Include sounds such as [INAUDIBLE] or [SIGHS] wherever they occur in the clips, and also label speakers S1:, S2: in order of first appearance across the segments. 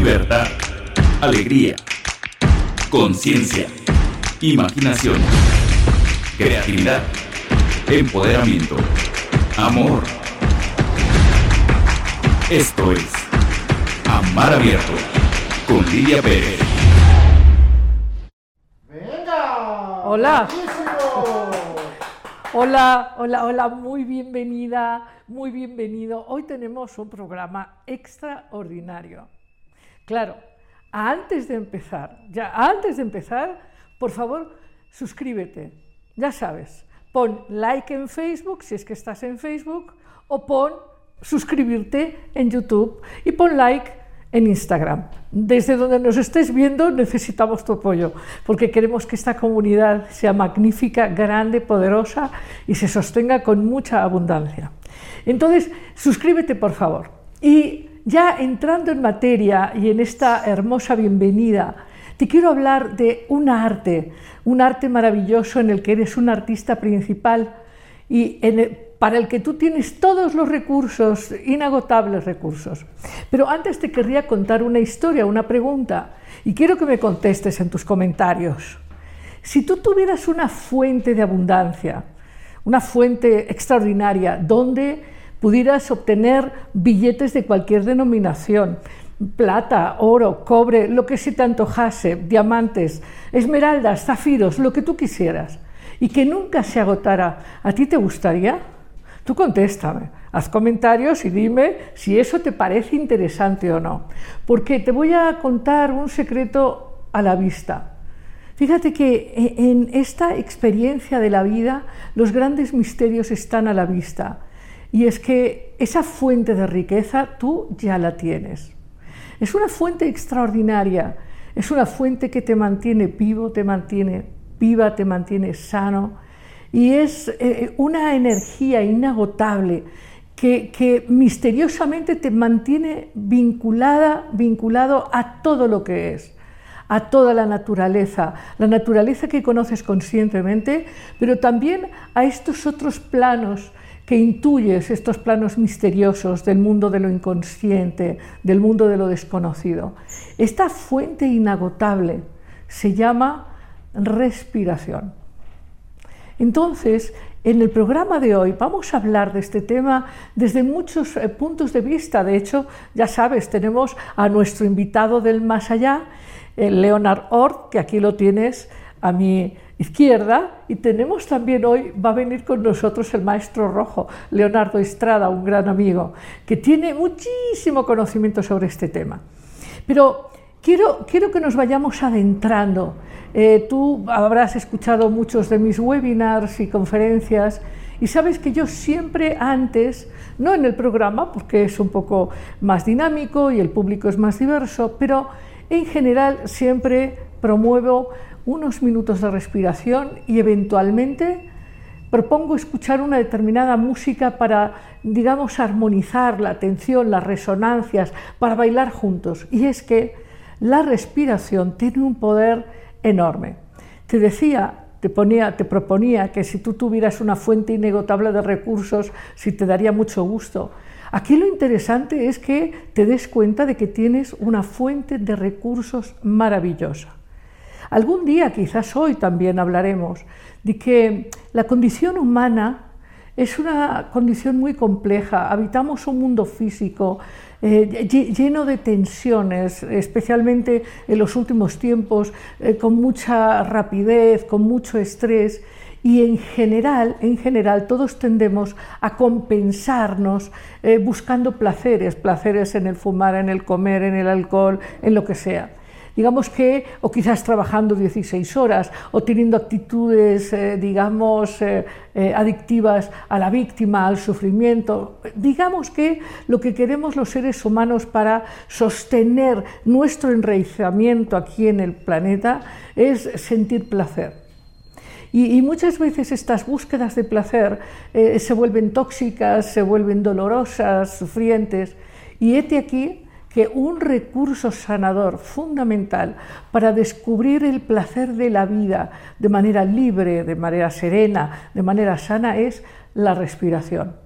S1: libertad, alegría, conciencia, imaginación, creatividad, empoderamiento, amor. Esto es Amar Abierto con Lidia Pérez.
S2: ¡Venga!
S3: Hola. Hola, hola, hola, muy bienvenida, muy bienvenido. Hoy tenemos un programa extraordinario. Claro, antes de empezar, ya antes de empezar, por favor, suscríbete. Ya sabes, pon like en Facebook si es que estás en Facebook o pon suscribirte en YouTube y pon like en Instagram. Desde donde nos estés viendo necesitamos tu apoyo, porque queremos que esta comunidad sea magnífica, grande, poderosa y se sostenga con mucha abundancia. Entonces, suscríbete por favor. Y ya entrando en materia y en esta hermosa bienvenida, te quiero hablar de un arte, un arte maravilloso en el que eres un artista principal y en el, para el que tú tienes todos los recursos, inagotables recursos. Pero antes te querría contar una historia, una pregunta, y quiero que me contestes en tus comentarios. Si tú tuvieras una fuente de abundancia, una fuente extraordinaria, donde pudieras obtener billetes de cualquier denominación, plata, oro, cobre, lo que se te antojase, diamantes, esmeraldas, zafiros, lo que tú quisieras, y que nunca se agotara, ¿a ti te gustaría? Tú contéstame, haz comentarios y dime si eso te parece interesante o no. Porque te voy a contar un secreto a la vista. Fíjate que e, en esta experiencia de la vida los grandes misterios están a la vista. Y es que esa fuente de riqueza tú ya la tienes. Es una fuente extraordinaria, es una fuente que te mantiene vivo, te mantiene viva, te mantiene sano. Y es eh, una energía inagotable que, misteriosamente te mantiene vinculada, vinculado a todo lo que es, a toda la naturaleza, la naturaleza que conoces conscientemente, pero también a estos otros planos que intuyes, estos planos misteriosos del mundo de lo inconsciente, del mundo de lo desconocido. Esta fuente inagotable se llama respiración. Entonces, en el programa de hoy vamos a hablar de este tema desde muchos eh, puntos de vista. De hecho, ya sabes, tenemos a nuestro invitado del más allá, Leonard Ort, que aquí lo tienes a mi izquierda, y tenemos también hoy, va a venir con nosotros el maestro rojo, Leonardo Estrada, un gran amigo, que tiene muchísimo conocimiento sobre este tema. Pero Quiero, quiero, que nos vayamos adentrando. Eh, tú habrás escuchado muchos de mis webinars y conferencias y sabes que yo siempre antes, no en el programa, porque es un poco más dinámico y el público es más diverso, pero en general siempre promuevo unos minutos de respiración y eventualmente propongo escuchar una determinada música para, digamos, armonizar la atención, las resonancias, para bailar juntos. Y es que la respiración tiene un poder enorme. Te decía, te, ponía, te proponía que si tú tuvieras una fuente inagotable de recursos, si te daría mucho gusto. Aquí lo interesante es que te des cuenta de que tienes una fuente de recursos maravillosa. Algún día, quizás hoy también hablaremos de que la condición humana es una condición muy compleja. Habitamos un mundo físico eh, lleno de tensiones, especialmente en los últimos tiempos, eh, con mucha rapidez, con mucho estrés. Y en general, en general, todos tendemos a compensarnos eh, buscando placeres, placeres en el fumar, en el comer, en el alcohol, en lo que sea digamos que, o quizás trabajando 16 horas, o teniendo actitudes, eh, digamos, eh, eh, adictivas a la víctima, al sufrimiento. Digamos que lo que queremos los seres humanos para sostener nuestro enraizamiento aquí en el planeta es sentir placer. Y, muchas veces estas búsquedas de placer se vuelven tóxicas, se vuelven dolorosas, sufrientes. Y este aquí que un recurso sanador fundamental para descubrir el placer de la vida de manera libre, de manera serena, de manera sana, es la respiración.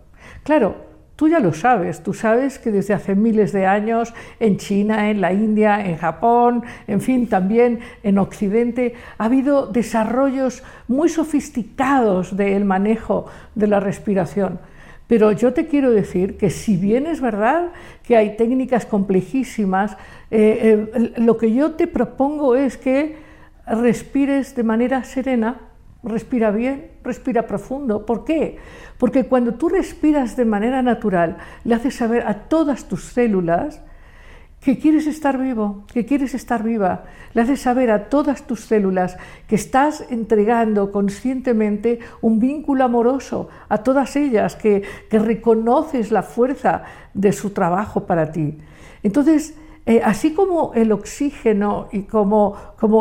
S3: Claro, Tú ya lo sabes, tú sabes que desde hace miles de años en China, en la India, en Japón, en fin, también en Occidente, ha habido desarrollos muy sofisticados del manejo de la respiración. Pero yo te quiero decir que si bien es verdad que hay técnicas complejísimas, eh, eh, lo que yo te propongo es que respires de manera serena, respira bien, respira profundo. ¿Por qué? Porque cuando tú respiras de manera natural, le haces saber a todas tus células que quieres estar vivo, que quieres estar viva. Le haces saber a todas tus células que estás entregando conscientemente un vínculo amoroso a todas ellas, que, reconoces la fuerza de su trabajo para ti. Entonces, eh, así como el oxígeno y como,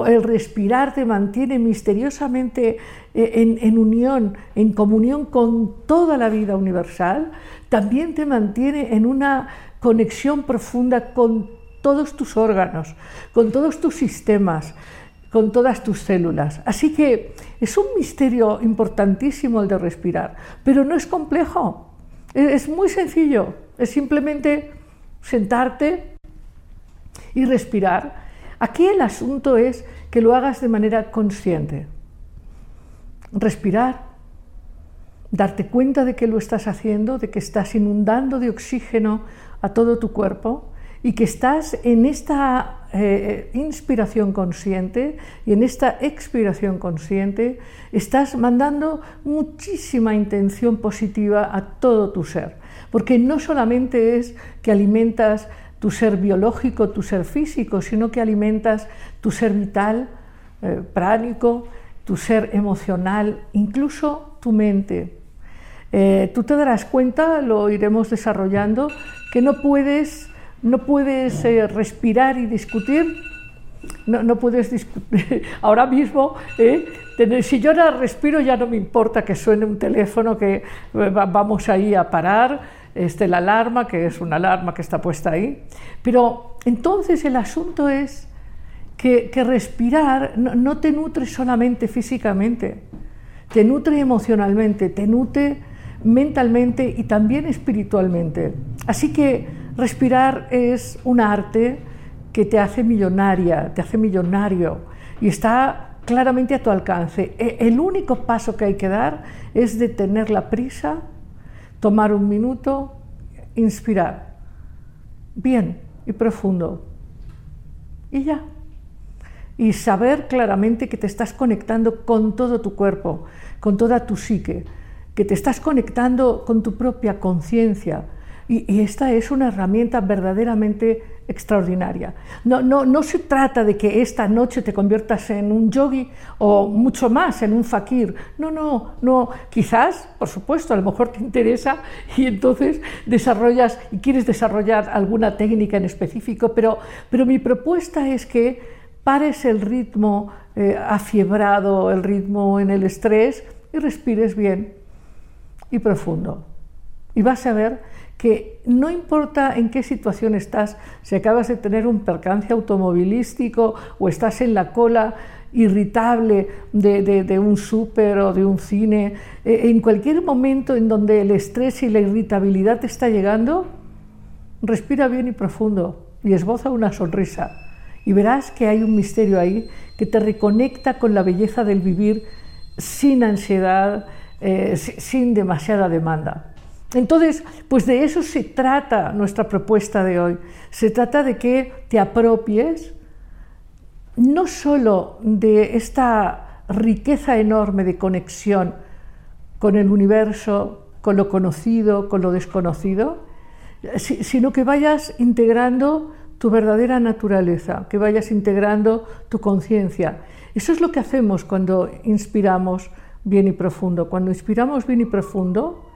S3: el respirar te mantiene misteriosamente eh, en, unión, en comunión con toda la vida universal, también te mantiene en una conexión profunda con todos tus órganos, con todos tus sistemas, con todas tus células. Así que es un misterio importantísimo el de respirar, pero no es complejo, es muy sencillo, es simplemente sentarte y respirar. Aquí el asunto es que lo hagas de manera consciente. Respirar, darte cuenta de que lo estás haciendo, de que estás inundando de oxígeno a todo tu cuerpo y que estás en esta eh, inspiración consciente y en esta expiración consciente, estás mandando muchísima intención positiva a todo tu ser. Porque no solamente es que alimentas tu ser biológico, tu ser físico, sino que alimentas tu ser vital, eh, pránico, tu ser emocional, incluso tu mente. Eh, tú te darás cuenta, lo iremos desarrollando, que no puedes, no puedes eh, respirar y discutir. No, no puedes discutir. [LAUGHS] Ahora mismo, tener, si yo ahora respiro, ya no me importa que suene un teléfono, que vamos ahí a parar este, la alarma, que es una alarma que está puesta ahí. Pero entonces el asunto es que, respirar no, te nutre solamente físicamente, te nutre emocionalmente, te nutre mentalmente y también espiritualmente. Así que respirar es un arte que te hace millonaria, te hace millonario y está claramente a tu alcance. E, el único paso que hay que dar es detener la prisa tomar un minuto, inspirar, bien y profundo, y ya. Y saber claramente que te estás conectando con todo tu cuerpo, con toda tu psique, que te estás conectando con tu propia conciencia, y, esta es una herramienta verdaderamente extraordinaria. No, no, no, se trata de que esta noche te conviertas en un yogi o mucho más, en un fakir. No, no, no. Quizás, por supuesto, a lo mejor te interesa y entonces desarrollas y quieres desarrollar alguna técnica en específico, pero, pero mi propuesta es que pares el ritmo eh, afiebrado, el ritmo en el estrés y respires bien y profundo. Y vas a ver que no importa en qué situación estás, si acabas de tener un percance automovilístico o estás en la cola irritable de, un súper o de un cine, eh, en cualquier momento en donde el estrés y la irritabilidad te está llegando, respira bien y profundo y esboza una sonrisa y verás que hay un misterio ahí que te reconecta con la belleza del vivir sin ansiedad, eh, sin demasiada demanda. Entonces, pues de eso se trata nuestra propuesta de hoy. Se trata de que te apropies no solo de esta riqueza enorme de conexión con el universo, con lo conocido, con lo desconocido, sino que vayas integrando tu verdadera naturaleza, que vayas integrando tu conciencia. Eso es lo que hacemos cuando inspiramos bien y profundo. Cuando inspiramos bien y profundo,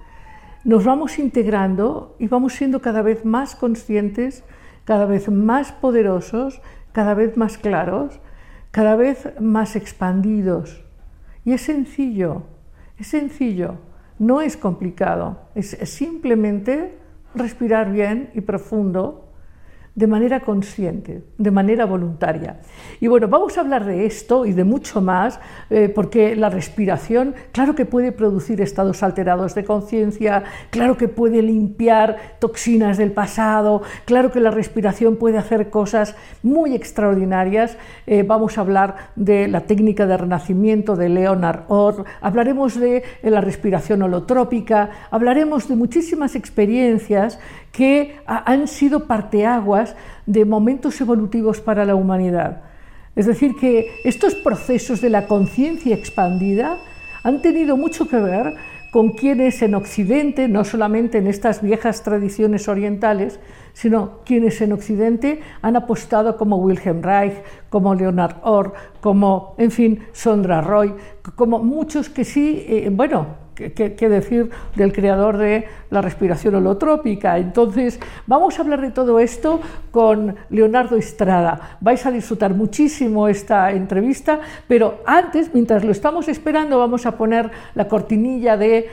S3: nos vamos integrando y vamos siendo cada vez más conscientes, cada vez más poderosos, cada vez más claros, cada vez más expandidos. Y es sencillo, es sencillo, no es complicado, es simplemente respirar bien y profundo, de manera consciente, de manera voluntaria. Y bueno, vamos a hablar de esto y de mucho más, eh, porque la respiración, claro que puede producir estados alterados de conciencia, claro que puede limpiar toxinas del pasado, claro que la respiración puede hacer cosas muy extraordinarias. Eh, vamos a hablar de la técnica de renacimiento de Leonard Orr, hablaremos de la respiración holotrópica, hablaremos de muchísimas experiencias que han sido parteaguas de momentos evolutivos para la humanidad. Es decir, que estos procesos de la conciencia expandida han tenido mucho que ver con quienes en Occidente, no solamente en estas viejas tradiciones orientales, sino quienes en Occidente han apostado como Wilhelm Reich, como Leonard Orr, como, en fin, Sondra Roy, como muchos que sí, eh, bueno, ¿Qué, decir del creador de la respiración holotrópica? Entonces, vamos a hablar de todo esto con Leonardo Estrada. Vais a disfrutar muchísimo esta entrevista, pero antes, mientras lo estamos esperando, vamos a poner la cortinilla de eh,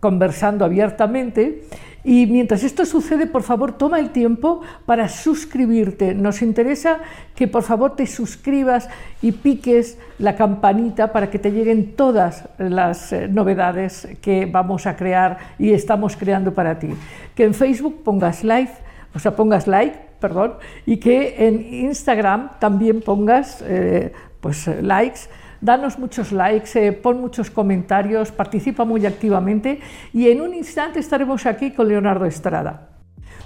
S3: conversando abiertamente y mientras esto sucede, por favor, toma el tiempo para suscribirte. Nos interesa que por favor te suscribas y piques la campanita para que te lleguen todas las eh, novedades que vamos a crear y estamos creando para ti. Que en Facebook pongas like, o sea, pongas like, perdón, y que en Instagram también pongas eh, pues likes danos muchos likes, eh, pon muchos comentarios, participa muy activamente y en un instante estaremos aquí con Leonardo Estrada.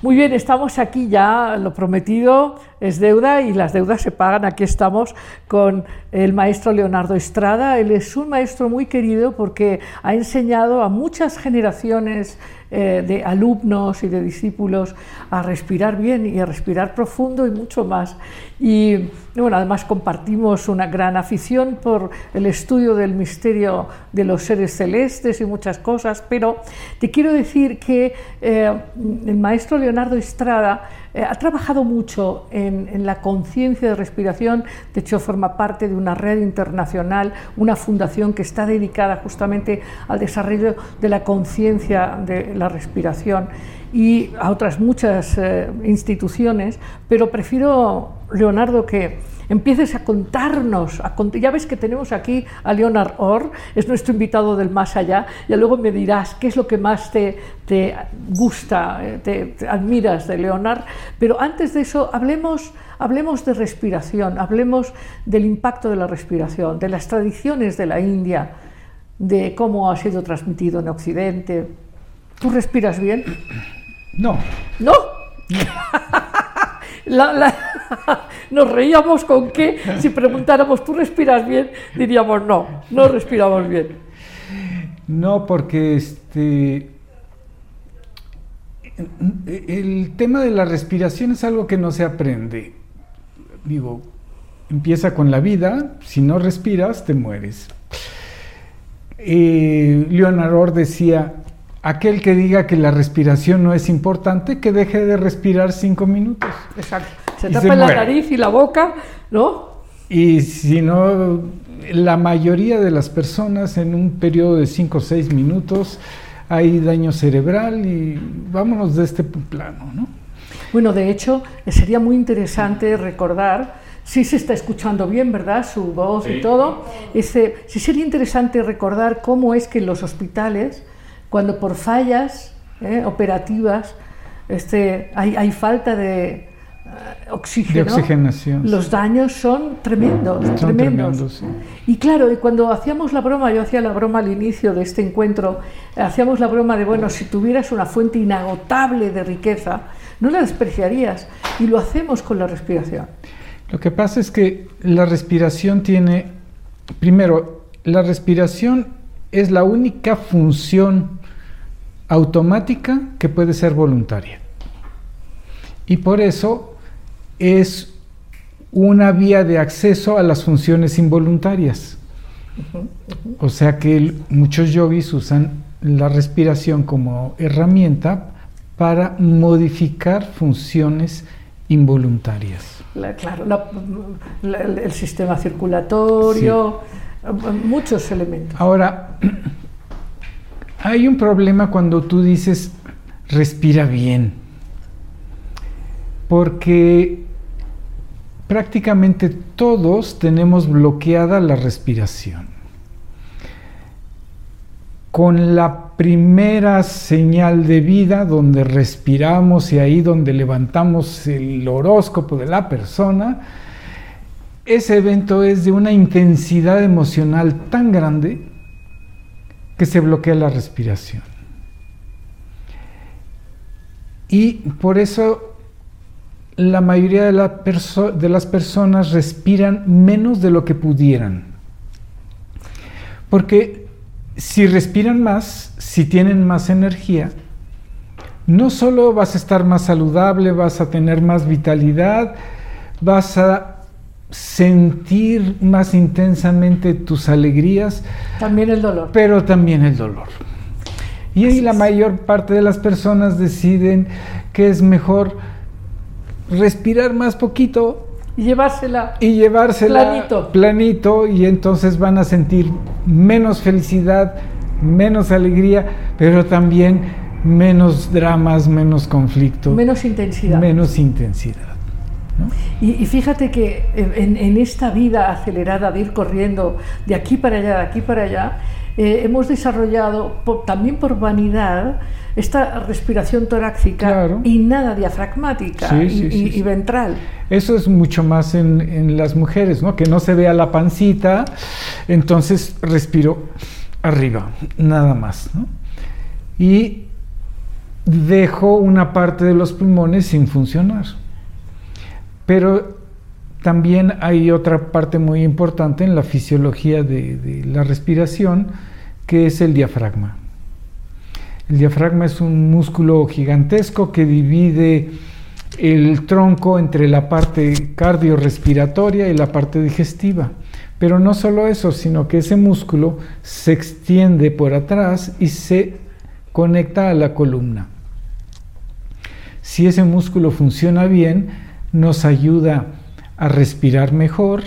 S3: Muy bien, estamos aquí ya, lo prometido es deuda y las deudas se pagan. Aquí estamos con el maestro Leonardo Estrada. Él es un maestro muy querido porque ha enseñado a muchas generaciones eh, de alumnos y de discípulos a respirar bien y a respirar profundo y mucho más. Y bueno, además compartimos una gran afición por el estudio del misterio de los seres celestes y muchas cosas, pero te quiero decir que eh, el maestro Leonardo Estrada eh, ha trabajado mucho en, en la conciencia de respiración, de hecho forma parte de una red internacional, una fundación que está dedicada justamente al desarrollo de la conciencia de la respiración y a otras muchas eh, instituciones, pero prefiero, Leonardo, que empieces a contarnos, a ya ves que tenemos aquí a Leonard Orr, es nuestro invitado del más allá, y luego me dirás qué es lo que más te, te gusta, eh, te, admiras de Leonard, pero antes de eso hablemos, hablemos de respiración, hablemos del impacto de la respiración, de las tradiciones de la India, de cómo ha sido transmitido en Occidente. ¿Tú respiras bien?
S4: No.
S3: ¿No? [LAUGHS] [LAUGHS] nos reíamos con que si preguntáramos, ¿tú respiras bien? Diríamos, no, no respiramos bien.
S4: No, porque este, el tema de la respiración es algo que no se aprende. Digo, empieza con la vida, si no respiras, te mueres. Eh, Leonardo decía, aquel que diga que la respiración no es importante, que deje de respirar cinco minutos.
S3: Exacto. Se tapa la nariz y la boca, ¿no?
S4: Y si no, la mayoría de las personas en un periodo de cinco o seis minutos hay daño cerebral y vámonos de este plano, ¿no?
S3: Bueno, de hecho, sería muy interesante recordar sí se está escuchando bien, ¿verdad? Su voz y todo. Ese, sí sería interesante recordar cómo es que en los hospitales cuando por fallas eh, operativas este, hay, falta de eh, oxígeno,
S4: oxigenación,
S3: los daños son tremendos, tremendos. Y claro, y cuando hacíamos la broma, yo hacía la broma al inicio de este encuentro, hacíamos la broma de, bueno, si tuvieras una fuente inagotable de riqueza, no la despreciarías, y lo hacemos con la respiración.
S4: Lo que pasa es que la respiración tiene, primero, la respiración es la única función automática que puede ser voluntaria. Y por eso es una vía de acceso a las funciones involuntarias. O sea que muchos yogis usan la respiración como herramienta para modificar funciones involuntarias.
S3: claro, el sistema circulatorio, muchos elementos.
S4: Ahora, [CLEARS THROAT] hay un problema cuando tú dices respira bien. porque prácticamente todos tenemos bloqueada la respiración. Con la primera señal de vida donde respiramos y ahí donde levantamos el horóscopo de la persona, ese evento es de una intensidad emocional tan grande que se bloquea la respiración. Y por eso la mayoría de, la de, las personas respiran menos de lo que pudieran. Porque si respiran más, si tienen más energía, no solo vas a estar más saludable, vas a tener más vitalidad, vas a sentir más intensamente tus alegrías.
S3: También el dolor.
S4: Pero también el dolor. Y ahí la mayor parte de las personas deciden que es mejor respirar más poquito.
S3: Y llevársela.
S4: Y llevársela
S3: planito.
S4: planito. Y entonces van a sentir menos felicidad, menos alegría, pero también menos dramas, menos conflicto.
S3: Menos intensidad.
S4: Menos intensidad.
S3: Y, fíjate que en, esta vida acelerada de ir corriendo de aquí para allá, de aquí para allá, eh, hemos desarrollado también por vanidad esta respiración torácica y nada diafragmática y, ventral.
S4: Eso es mucho más en, las mujeres, ¿no? que no se vea la pancita, entonces respiro arriba, nada más. Y dejo una parte de los pulmones sin funcionar. Pero también hay otra parte muy importante en la fisiología de, la respiración, que es el diafragma. El diafragma es un músculo gigantesco que divide el tronco entre la parte cardiorrespiratoria y la parte digestiva. Pero no solo eso, sino que ese músculo se extiende por atrás y se conecta a la columna. Si ese músculo funciona bien, nos ayuda a respirar mejor,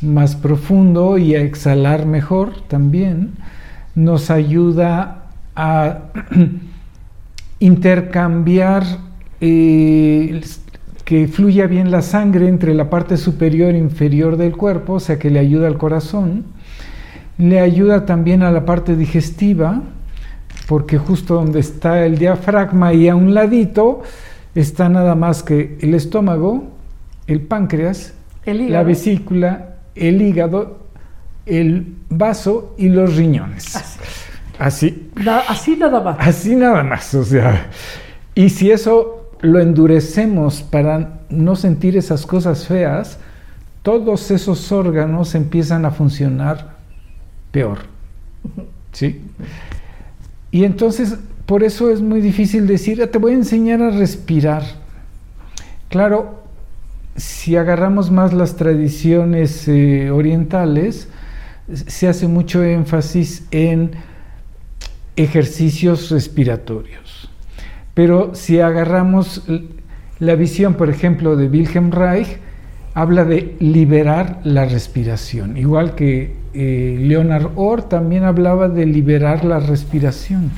S4: más profundo y a exhalar mejor también. Nos ayuda a [CLEARS THROAT] intercambiar, eh, que fluya bien la sangre entre la parte superior e inferior del cuerpo, o sea que le ayuda al corazón. Le ayuda también a la parte digestiva, porque justo donde está el diafragma y a un ladito, está nada más que el estómago, el páncreas, la vesícula, el hígado, el vaso y los riñones.
S3: Así. Así. nada más.
S4: Así nada más, o sea. Y si eso lo endurecemos para no sentir esas cosas feas, todos esos órganos empiezan a funcionar peor. [LAUGHS] ¿Sí? Y entonces por eso es muy difícil decir, ah, te voy a enseñar a respirar. Claro, si agarramos más las tradiciones eh, orientales, se hace mucho énfasis en ejercicios respiratorios. Pero si agarramos la visión, por ejemplo, de Wilhelm Reich, habla de liberar la respiración, igual que eh, Leonard Orr también hablaba de liberar la respiración.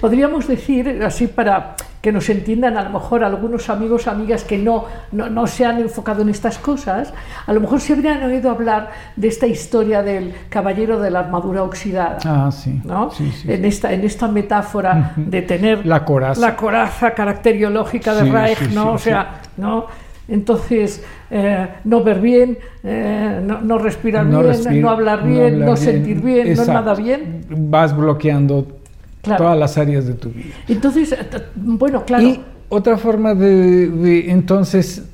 S3: Podríamos decir, así para que nos entiendan a lo mejor algunos amigos, amigas que no, no, se han enfocado en estas cosas, a lo mejor se habrían oído hablar de esta historia del caballero de la armadura oxidada.
S4: Ah, sí.
S3: ¿no? en, esta, en esta metáfora de tener
S4: la coraza,
S3: la coraza caracteriológica de Reich, ¿no? o sea, ¿no? Entonces, eh, no ver bien, eh, no, respirar bien, no hablar bien, no, sentir bien, no nada bien.
S4: Vas bloqueando todas las áreas de tu vida.
S3: Entonces, eh, bueno, claro.
S4: Y otra forma de, entonces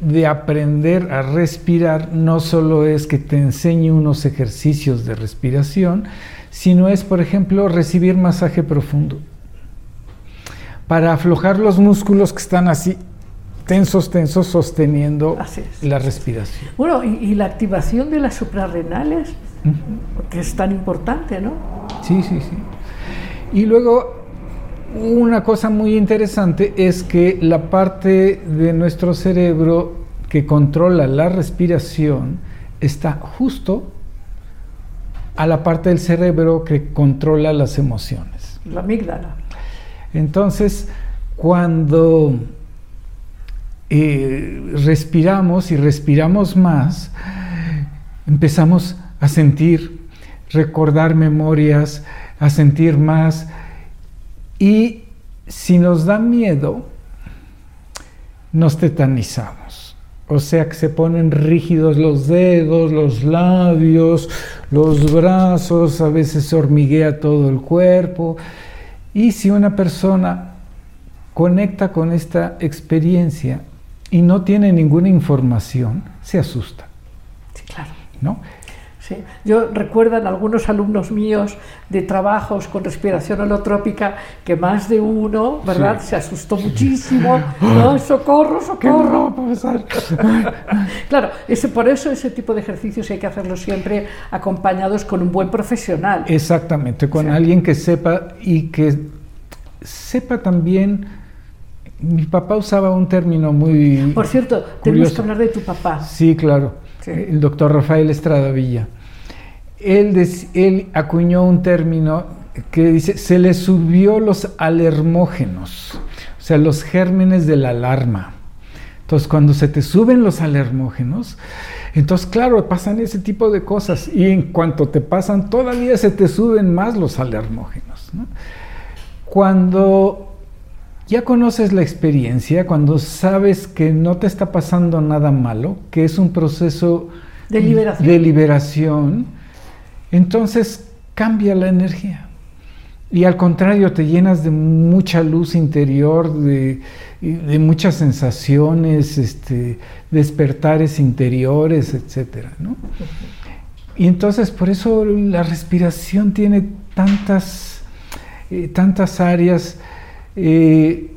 S4: de aprender a respirar no solo es que te enseñe unos ejercicios de respiración, sino es, por ejemplo, recibir masaje profundo para aflojar los músculos que están así tensos, tensos, sosteniendo la respiración.
S3: Bueno, y, la activación de las suprarrenales, que es tan importante, ¿no?
S4: Sí, sí, sí. Y luego, una cosa muy interesante es que la parte de nuestro cerebro que controla la respiración está justo a la parte del cerebro que controla las emociones.
S3: La amígdala.
S4: Entonces, cuando eh, respiramos y respiramos más, empezamos a sentir, recordar memorias, a sentir más. Y si nos da miedo, nos tetanizamos. O sea que se ponen rígidos los dedos, los labios, los brazos, a veces se hormiguea todo el cuerpo. Y si una persona conecta con esta experiencia y no tiene ninguna información, se asusta.
S3: Sí, claro.
S4: ¿no?
S3: Sí. Yo recuerdan algunos alumnos míos de trabajos con respiración holotrópica que más de uno, ¿verdad?
S4: Sí.
S3: Se asustó muchísimo. [LAUGHS] No, socorro, socorro. [LAUGHS] Claro, ese, por eso ese tipo de ejercicios hay que hacerlos siempre acompañados con un buen profesional.
S4: Exactamente, con
S3: Sí.
S4: alguien que sepa y que sepa también. Mi papá usaba un término muy.
S3: Por cierto, tenemos que hablar de tu papá.
S4: Sí, claro.
S3: Sí.
S4: El doctor Rafael Estrada Villa. Él, acuñó un término que dice, se le subió los alermógenos, o sea, los gérmenes de la alarma. Entonces, cuando se te suben los alermógenos, entonces, claro, pasan ese tipo de cosas. Y en cuanto te pasan, todavía se te suben más los alermógenos. ¿no? Cuando ya conoces la experiencia, cuando sabes que no te está pasando nada malo, que es un proceso
S3: De liberación.
S4: de liberación, entonces cambia la energía. Y al contrario, te llenas de mucha luz interior, de, muchas sensaciones, este, despertares interiores, ¿no? Y entonces por eso la respiración tiene tantas, eh, tantas áreas, eh,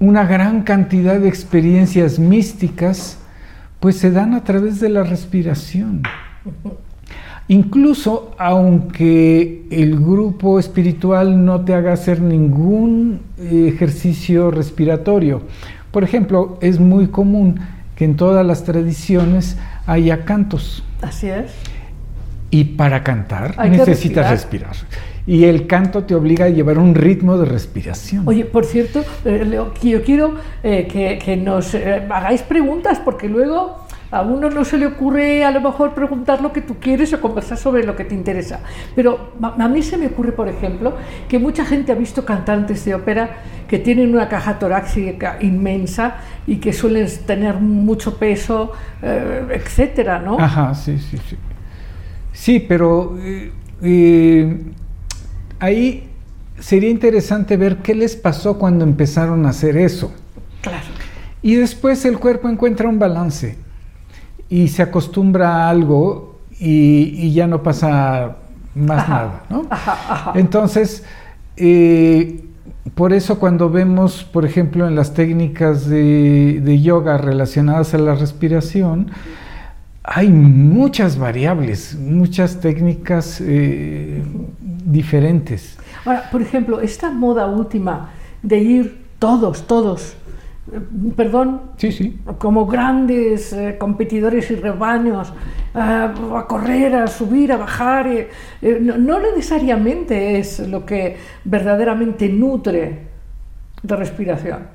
S4: una gran cantidad de experiencias místicas, pues se dan a través de la respiración. Incluso aunque el grupo espiritual no te haga hacer ningún eh, ejercicio respiratorio. Por ejemplo, es muy común que en todas las tradiciones haya cantos.
S3: Así es.
S4: Y para cantar
S3: Hay
S4: necesitas respirar. Y el canto te obliga a llevar un ritmo de respiración.
S3: Oye, por cierto, eh, Leo, yo quiero eh, que, que nos eh, hagáis preguntas, porque luego a uno no se le ocurre a lo mejor preguntar lo que tú quieres o conversar sobre lo que te interesa. Pero a mí se me ocurre, por ejemplo, que mucha gente ha visto cantantes de ópera que tienen una caja torácica inmensa y que suelen tener mucho peso, eh, etcétera, ¿no?
S4: Ajá, sí, sí, sí. Sí, pero eh, eh, ahí sería interesante ver qué les pasó cuando empezaron a hacer eso.
S3: Claro.
S4: Y después el cuerpo encuentra un balance y se acostumbra a algo y, y ya no pasa más
S3: Ajá,
S4: nada, ¿no?
S3: ajá, ajá.
S4: Entonces, eh, por eso cuando vemos, por ejemplo, en las técnicas de, de yoga relacionadas a la respiración, hay muchas variables, muchas técnicas eh, diferentes.
S3: Ahora, por ejemplo, esta moda última de ir todos, todos, perdón,
S4: Sí, sí.
S3: como grandes eh, competidores y rebaños, ah, a correr, a subir, a bajar, eh, eh, no, no necesariamente es lo que verdaderamente nutre de respiración.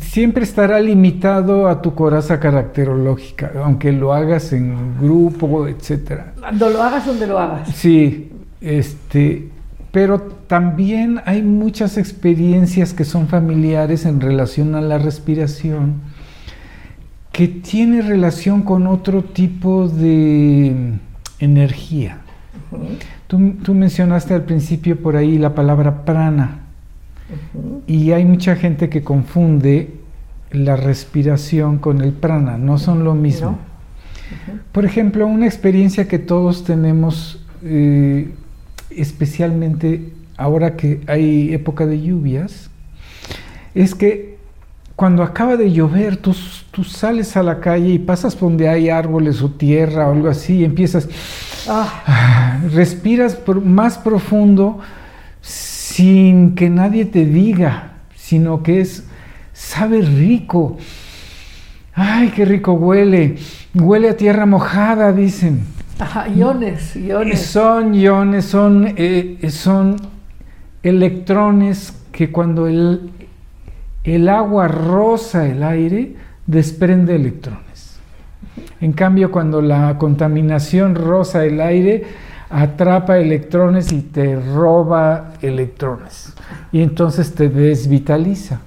S4: Siempre estará limitado a tu coraza caracterológica, aunque lo hagas en grupo, etcétera.
S3: Cuando lo hagas donde lo hagas.
S4: Sí, este, pero también hay muchas experiencias que son familiares en relación a la respiración que tiene relación con otro tipo de energía. Tú, tú mencionaste al principio por ahí la palabra prana y hay mucha gente que confunde la respiración con el prana, no son lo mismo.
S3: No.
S4: Por ejemplo, una experiencia que todos tenemos, eh, especialmente ahora que hay época de lluvias, es que cuando acaba de llover, tú, tú sales a la calle y pasas por donde hay árboles o tierra o algo así y empiezas,
S3: Ah, [SIGHS]
S4: respiras por- más profundo sin que nadie te diga, sino que es, sabe rico. Ay, qué rico huele. Huele a tierra mojada, dicen.
S3: Ajá, iones, iones.
S4: son iones, son, eh, son electrones que cuando el, el agua rosa el aire, desprende electrones. En cambio, cuando la contaminación rosa el aire, atrapa electrones y te roba electrones. Y entonces te desvitaliza.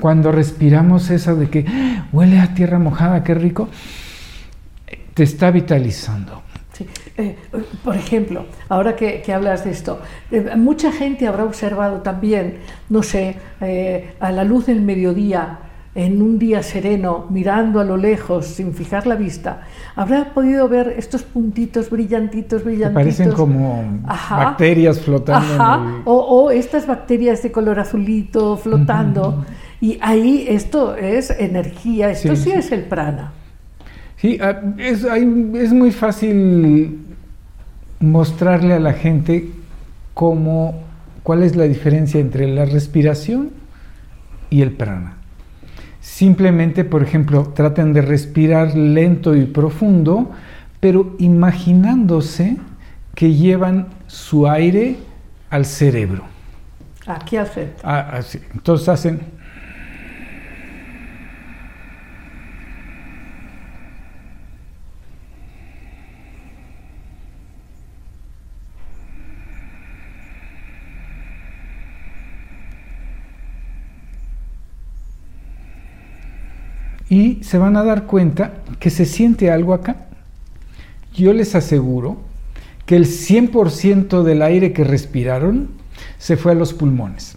S4: Cuando respiramos eso de que "Ah, huele a tierra mojada, qué rico, te está vitalizando.
S3: Eh, por ejemplo, ahora que, que hablas de esto, eh, mucha gente habrá observado también, no sé, eh, a la luz del mediodía, en un día sereno, mirando a lo lejos, sin fijar la vista, habrá podido ver estos puntitos brillantitos,
S4: Que
S3: brillantitos.
S4: parecen como
S3: Ajá.
S4: bacterias flotando. en
S3: Ajá,
S4: el-
S3: o, o estas bacterias de color azulito flotando. Y ahí esto es energía, esto
S4: sí.
S3: es el prana.
S4: Sí, ah, es, muy fácil mostrarle a la gente cómo, cuál es la diferencia entre la respiración y el prana. Simplemente, por ejemplo, traten de respirar lento y profundo, pero imaginándose que llevan su aire al cerebro.
S3: Aquí al centro.
S4: Ah, así. Entonces hacen... Y se van a dar cuenta que se siente algo acá. Yo les aseguro que el 100% del aire que respiraron se fue a los pulmones.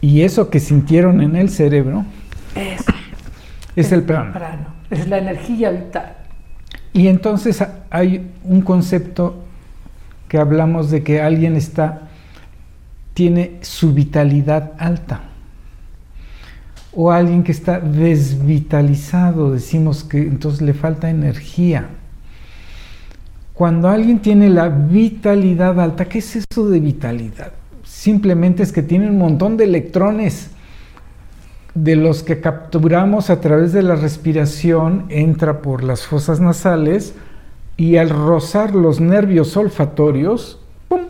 S4: Y eso que sintieron en el cerebro
S3: Es,
S4: es el prana.
S3: prano, es la energía vital.
S4: Y entonces ha- hay un concepto que hablamos de que alguien está tiene su vitalidad alta. O alguien que está desvitalizado, decimos que entonces le falta energía. Cuando alguien tiene la vitalidad alta, ¿qué es eso de vitalidad? Simplemente es que tiene un montón de electrones de los que capturamos a través de la respiración, entra por las fosas nasales y al rozar los nervios olfatorios, ¡pum!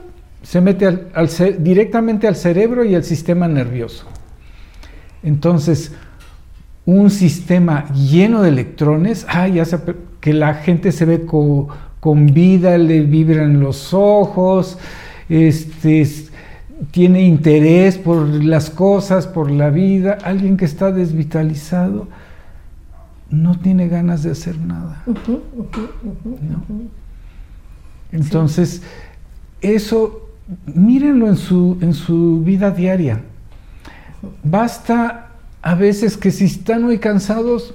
S4: se mete directamente al cerebro y al sistema nervioso. Entonces, un sistema lleno de electrones, ah, que la gente se ve co- con vida, le vibran los ojos, este, tiene interés por las cosas, por la vida. Alguien que está desvitalizado no tiene ganas de hacer nada. Entonces, eso, mírenlo en su, en su vida diaria. Basta a veces que si están muy cansados,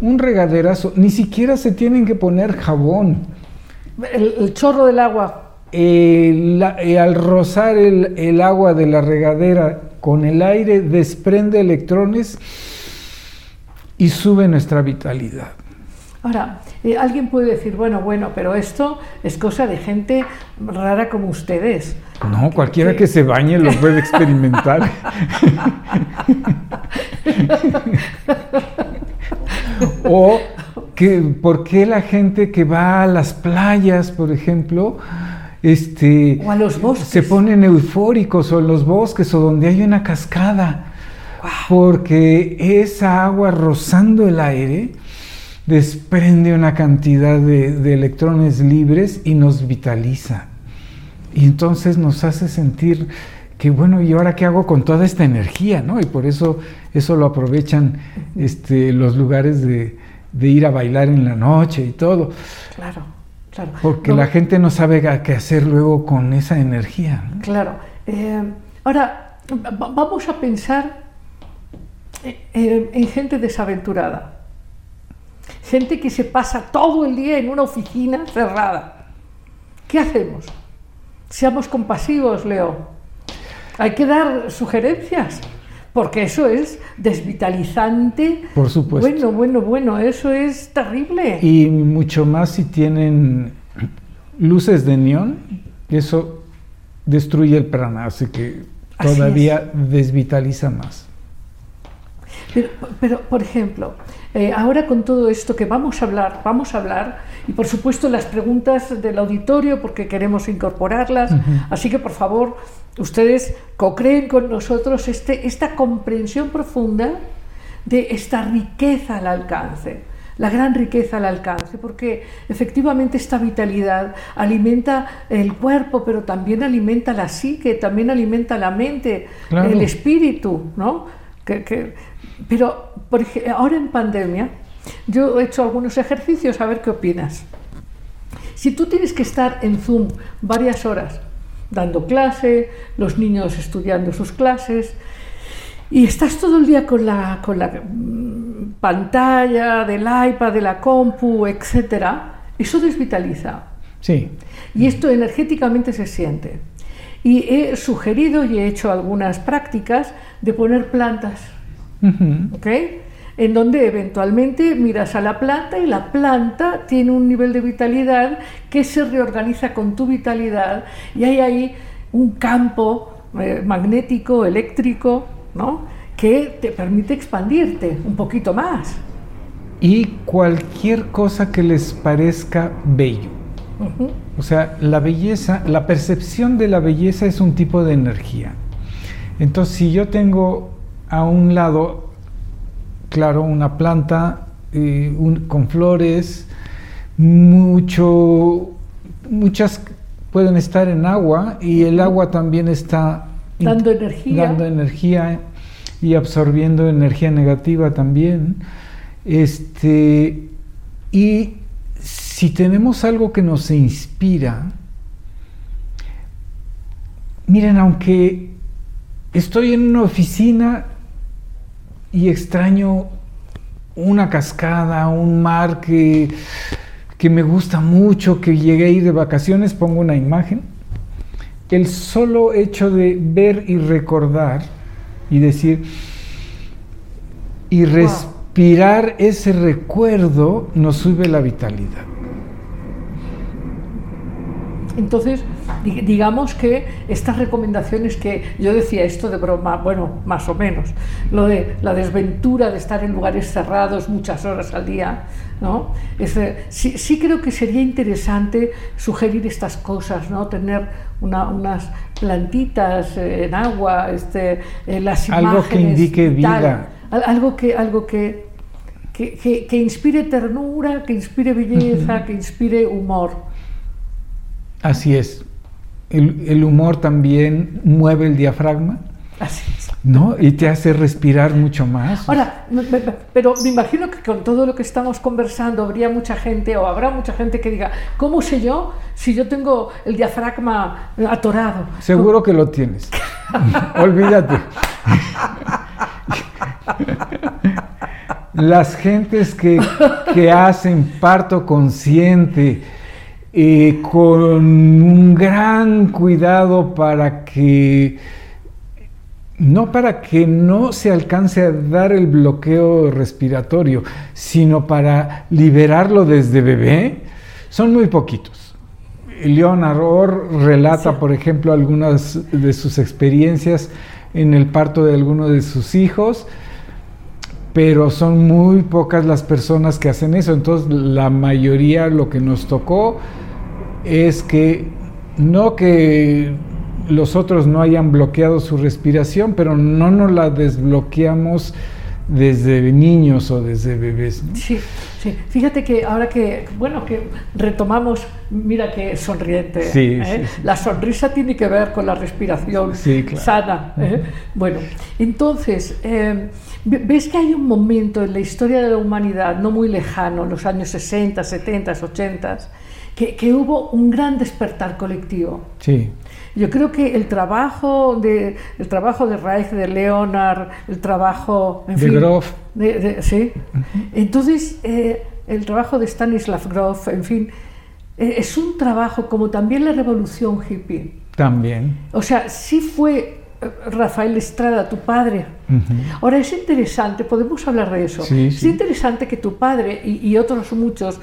S4: un regaderazo, ni siquiera se tienen que poner jabón.
S3: El, el chorro del agua.
S4: Eh, la- eh, al rozar el, el agua de la regadera con el aire, desprende electrones y sube nuestra vitalidad.
S3: Ahora, eh, alguien puede decir, bueno, bueno, pero esto es cosa de gente rara como ustedes.
S4: No, cualquiera
S3: que-
S4: que se bañe lo [LAUGHS] puede experimentar. o que, ¿por qué la gente que va a las playas, por ejemplo, este,
S3: O a los bosques.
S4: se ponen eufóricos o en los bosques o donde hay una cascada? Porque esa agua rozando el aire desprende una cantidad de, de electrones libres y nos vitaliza. Y entonces nos hace sentir que, bueno, ¿y ahora qué hago con toda esta energía? ¿no? Y por eso eso lo aprovechan este, los lugares de, de ir a bailar en la noche y todo.
S3: Claro, claro.
S4: Porque
S3: No,
S4: la gente no sabe qué hacer luego con esa energía. ¿no?
S3: Claro. Eh, ahora, va- vamos a pensar eh, en gente desaventurada. Gente que se pasa todo el día en una oficina cerrada. ¿Qué hacemos? Seamos compasivos, Leo. Hay que dar sugerencias, porque eso es desvitalizante.
S4: Por supuesto.
S3: Bueno, bueno, bueno, eso es terrible.
S4: Y mucho más si tienen luces de neón, eso destruye el prana, así que
S3: Así
S4: todavía desvitaliza más.
S3: Pero, pero, por ejemplo, eh, ahora con todo esto que vamos a hablar, vamos a hablar, y por supuesto las preguntas del auditorio, porque queremos incorporarlas, así que por favor, ustedes co-creen con nosotros este, esta comprensión profunda de esta riqueza al alcance la gran riqueza al alcance, porque efectivamente esta vitalidad alimenta el cuerpo, pero también alimenta la psique, también alimenta la mente,
S4: Claro.
S3: el espíritu, ¿no? Que- que- pero por ahora en pandemia, yo he hecho algunos ejercicios, a ver qué opinas. Si tú tienes que estar en Zoom varias horas dando clase, los niños estudiando sus clases, y estás todo el día con la, con la mm, pantalla del iPad, de la compu, etcétera, eso desvitaliza.
S4: Sí.
S3: Y esto energéticamente se siente. Y he sugerido y he hecho algunas prácticas de poner plantas,
S4: Ujú.
S3: ¿ok? En donde eventualmente miras a la planta y la planta tiene un nivel de vitalidad que se reorganiza con tu vitalidad y hay ahí un campo eh, magnético, eléctrico, ¿no? Que te permite expandirte un poquito más.
S4: Y cualquier cosa que les parezca bello.
S3: Ujú.
S4: O sea, la belleza, la percepción de la belleza es un tipo de energía. Entonces, si yo tengo a un lado, claro, una planta eh, un- con flores, mucho, muchas pueden estar en agua y el agua también está
S3: Dando energía.
S4: dando energía y absorbiendo energía negativa también. Este, y si tenemos algo que nos inspira, miren, aunque estoy en una oficina y extraño una cascada, un mar que, que me gusta mucho, que llegué a ir de vacaciones, pongo una imagen. El solo hecho de ver y recordar y decir y respirar ese recuerdo nos sube la vitalidad.
S3: Entonces, digamos que estas recomendaciones que yo decía esto de broma, bueno, más o menos, lo de la desventura de estar en lugares cerrados muchas horas al día, ¿no? Es, eh, sí, sí creo que sería interesante sugerir estas cosas, ¿no? Tener una- unas plantitas eh, en agua, este, eh, las
S4: Algo que
S3: imágenes
S4: indique
S3: tal.
S4: vida.
S3: Al- algo que, algo que, que, que- que inspire ternura, que inspire belleza, que inspire humor.
S4: Así es. El, el humor también mueve el diafragma,
S3: Así es.
S4: ¿no? Y te hace respirar mucho más.
S3: Ahora, me- me- pero me imagino que con todo lo que estamos conversando habría mucha gente o habrá mucha gente que diga, ¿cómo sé yo si yo tengo el diafragma atorado?
S4: Seguro que lo tienes. [LAUGHS] Olvídate. Las gentes que, que hacen parto consciente eh, con un gran cuidado para que no para que no se alcance a dar el bloqueo respiratorio, sino para liberarlo desde bebé, son muy poquitos. Leonard Orr relata,
S3: Sí.
S4: por ejemplo, algunas de sus experiencias en el parto de alguno de sus hijos, pero son muy pocas las personas que hacen eso. Entonces, la mayoría lo que nos tocó es que no que los otros no hayan bloqueado su respiración, pero no nos la desbloqueamos desde niños o desde bebés. ¿no?
S3: Sí, sí. Fíjate que ahora que, bueno, que retomamos, mira que sonriente.
S4: Sí,
S3: ¿eh?
S4: sí, sí.
S3: La sonrisa tiene que ver con la respiración
S4: claro.
S3: sana. ¿eh? Bueno, entonces, eh, ve- ves que hay un momento en la historia de la humanidad, no muy lejano, en los años 60, 70, 80, que, que hubo un gran despertar colectivo.
S4: Sí,
S3: Yo creo que el trabajo de, el trabajo de Reich, de Leonard, el trabajo en
S4: De
S3: fin,
S4: Grof.
S3: de- de- sí. Entonces, eh, el trabajo de Stanislav Grof, en fin, eh, es un trabajo como también la revolución hippie.
S4: también.
S3: O sea, sí fue eh, Rafael Estrada, tu padre.
S4: Ujú.
S3: Ahora es interesante, podemos hablar de eso.
S4: Sí,
S3: es
S4: sí.
S3: interesante que tu padre y, y otros muchos,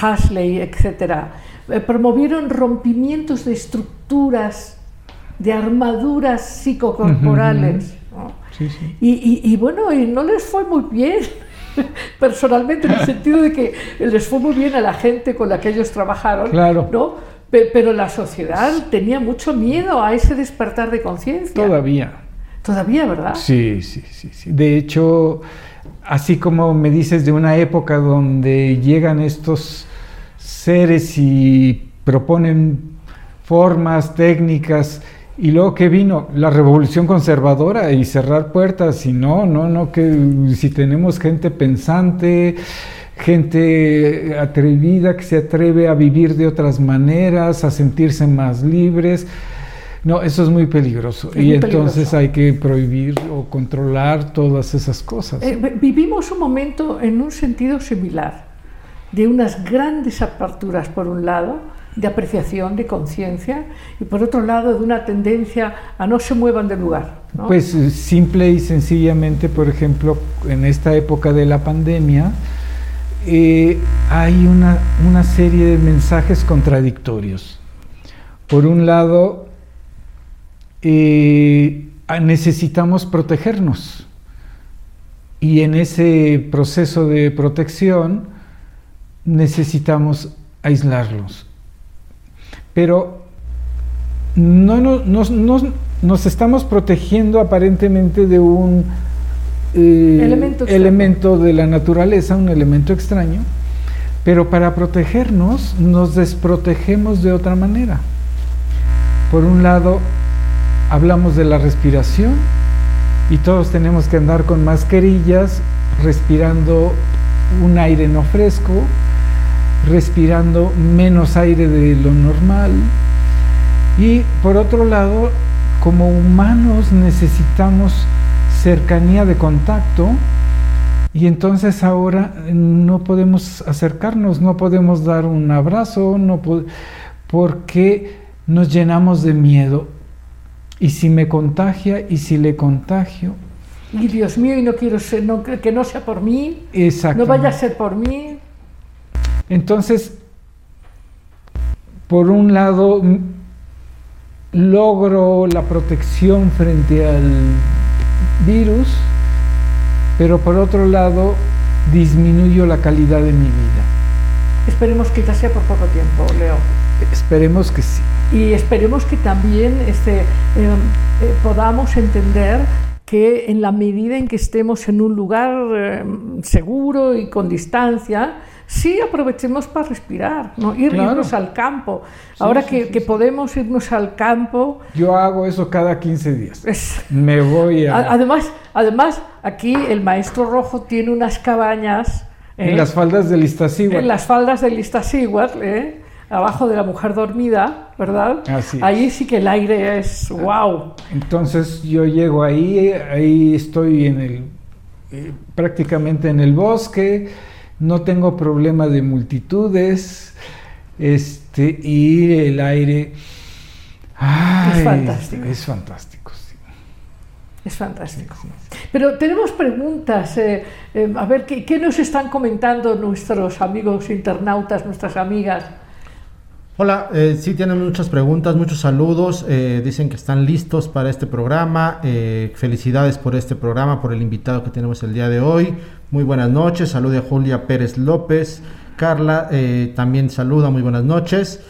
S3: Hasley, etcétera, eh, promovieron rompimientos de estructuras, de armaduras psicocorporales. ¿no?
S4: sí, sí.
S3: Y, y- y bueno, y no les fue muy bien, [LAUGHS] personalmente, en el sentido de que les fue muy bien a la gente con la que ellos trabajaron,
S4: Claro.
S3: ¿no? Pe- Pero la sociedad tenía mucho miedo a ese despertar de conciencia.
S4: Todavía.
S3: Todavía, ¿verdad?
S4: Sí, sí, sí, sí. De hecho, así como me dices de una época donde llegan estos seres y proponen formas, técnicas, y luego que vino la revolución conservadora y cerrar puertas, y no, no, no, que si tenemos gente pensante, gente atrevida que se atreve a vivir de otras maneras, a sentirse más libres. No, eso es muy peligroso.
S3: Es
S4: y
S3: muy
S4: entonces
S3: peligroso.
S4: hay que prohibir o controlar todas esas cosas.
S3: Eh, vi- vivimos un momento en un sentido similar, de unas grandes aperturas por un lado, de apreciación, de conciencia, y por otro lado de una tendencia a no se muevan del lugar. ¿no?
S4: Pues eh, simple y sencillamente, por ejemplo, en esta época de la pandemia, eh, hay una, una serie de mensajes contradictorios. Por un lado, eh, ah, necesitamos protegernos y en ese proceso de protección necesitamos aislarlos. Pero no, no- nos, estamos protegiendo aparentemente de un eh,
S3: Elemento
S4: elemento de la naturaleza, un elemento extraño, pero para protegernos nos desprotegemos de otra manera. Por un lado, hablamos de la respiración y todos tenemos que andar con mascarillas, respirando un aire no fresco, respirando menos aire de lo normal. Y por otro lado, como humanos necesitamos cercanía de contacto y entonces ahora no podemos acercarnos, no podemos dar un abrazo, no po- porque nos llenamos de miedo. Y si me contagia y si le contagio,
S3: Y Dios mío, y no quiero ser, no, que no sea por mí,
S4: exacto.
S3: no vaya a ser por mí.
S4: Entonces, por un lado, logro la protección frente al virus, pero por otro lado, disminuyo la calidad de mi vida.
S3: Esperemos que ya sea por poco tiempo, Leo.
S4: Esperemos que sí.
S3: Y esperemos que también este, eh, eh, podamos entender que en la medida en que estemos en un lugar eh, seguro y con distancia, sí aprovechemos para respirar, ¿no? Ir-
S4: Claro.
S3: irnos al campo. Ahora
S4: sí,
S3: que,
S4: sí,
S3: que podemos irnos al campo,
S4: Yo hago eso cada 15 días.
S3: es-
S4: Me voy
S3: a- además, además, aquí el maestro rojo tiene unas cabañas.
S4: En las faldas del Iztaccíhuatl.
S3: en las faldas del Iztaccíhuatl, ¿eh? Abajo de la mujer dormida, ¿verdad?
S4: Así es.
S3: Ahí sí que el aire es wow.
S4: Entonces yo llego ahí, ahí estoy en el, eh, prácticamente en el bosque, no tengo problema de multitudes, este, y el aire ay,
S3: fantástico.
S4: Es fantástico, sí.
S3: Es fantástico. Pero tenemos preguntas. eh, eh, a ver, ¿qué, qué nos están comentando nuestros amigos internautas, nuestras amigas?
S2: Hola, eh, sí tienen muchas preguntas, muchos saludos. eh, dicen que están listos para este programa. eh, felicidades por este programa, por el invitado que tenemos el día de hoy. Muy buenas noches. Salude a Julia Pérez López. Carla eh, también saluda. Muy buenas noches.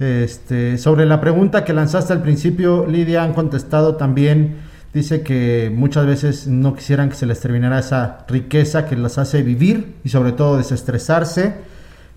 S2: Este, sobre la pregunta que lanzaste al principio, Lidia, han contestado también. Dice que muchas veces no quisieran que se les terminara esa riqueza que las hace vivir y sobre todo desestresarse.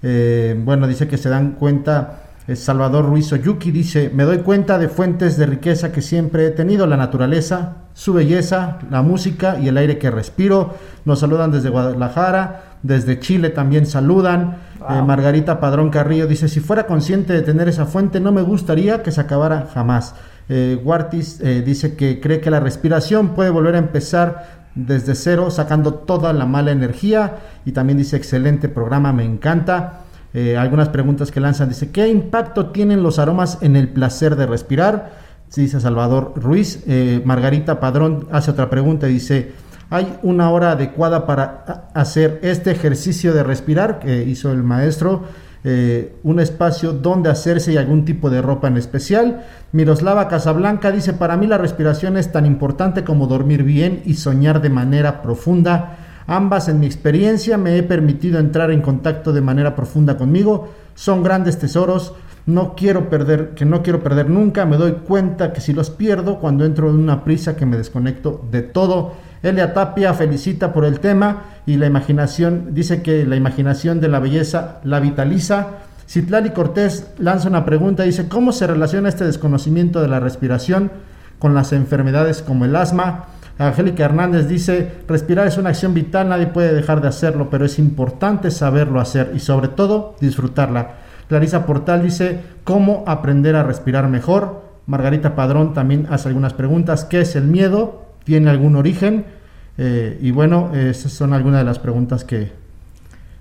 S2: Eh, bueno, dice que se dan cuenta, Salvador Ruiz Oyuki dice, me doy cuenta de fuentes de riqueza que siempre he tenido, la naturaleza, su belleza, la música y el aire que respiro. Nos saludan desde Guadalajara, desde Chile también saludan. Eh, Margarita Padrón Carrillo dice, si fuera consciente de tener esa fuente, no me gustaría que se acabara jamás. Eh, eh, dice que cree que la respiración puede volver a empezar desde cero, sacando toda la mala energía. Y también dice, excelente programa, me encanta. Eh, algunas preguntas que lanzan, dice, ¿qué impacto tienen los aromas en el placer de respirar? Dice Salvador Ruiz. Eh, Margarita Padrón hace otra pregunta y dice, ¿hay una hora adecuada para hacer este ejercicio de respirar que hizo el maestro? eh, un espacio donde hacerse y algún tipo de ropa en especial. Miroslava Casablanca dice, para mí la respiración es tan importante como dormir bien y soñar de manera profunda. Ambas en mi experiencia me he permitido entrar en contacto de manera profunda conmigo. Son grandes tesoros. No quiero perder, que no quiero perder nunca. Me doy cuenta que si los pierdo cuando entro en una prisa que me desconecto de todo. Elia Tapia felicita por el tema y la imaginación, dice que la imaginación de la belleza la vitaliza. Citlali Cortés lanza una pregunta, dice, ¿cómo se relaciona este desconocimiento de la respiración con las enfermedades como el asma? Angélica Hernández dice, respirar es una acción vital, nadie puede dejar de hacerlo, pero es importante saberlo hacer y sobre todo disfrutarla. Clarisa Portal dice, ¿cómo aprender a respirar mejor? Margarita Padrón también hace algunas preguntas. ¿Qué es el miedo? ¿Tiene algún origen? Eh, y bueno, esas son algunas de las preguntas que...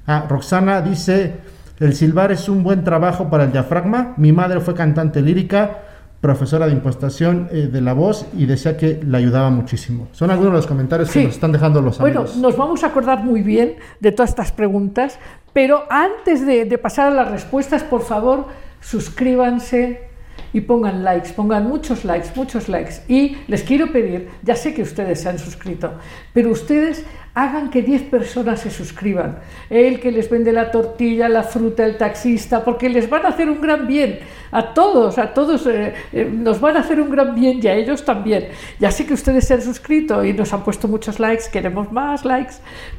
S2: Ah, Roxana dice, el silbar es un buen trabajo para el diafragma. Mi madre fue cantante lírica, profesora de impostación eh, de la voz y decía que le ayudaba muchísimo. Son algunos de los comentarios que nos están dejando los
S3: Bueno,
S2: amigos.
S3: nos vamos a acordar muy bien de todas estas preguntas, pero antes de, de pasar a las respuestas, por favor, suscríbanse y pongan likes, pongan muchos likes, muchos likes. Y les quiero pedir, ya sé que ustedes se han suscrito, pero ustedes hagan que 10 personas se suscriban. El que les vende la tortilla, la fruta, el taxista, porque les van a hacer un gran bien. A todos, a todos eh, eh, nos van a hacer un gran bien y a ellos también. Ya sé que ustedes se han suscrito y nos han puesto muchos likes, queremos más likes,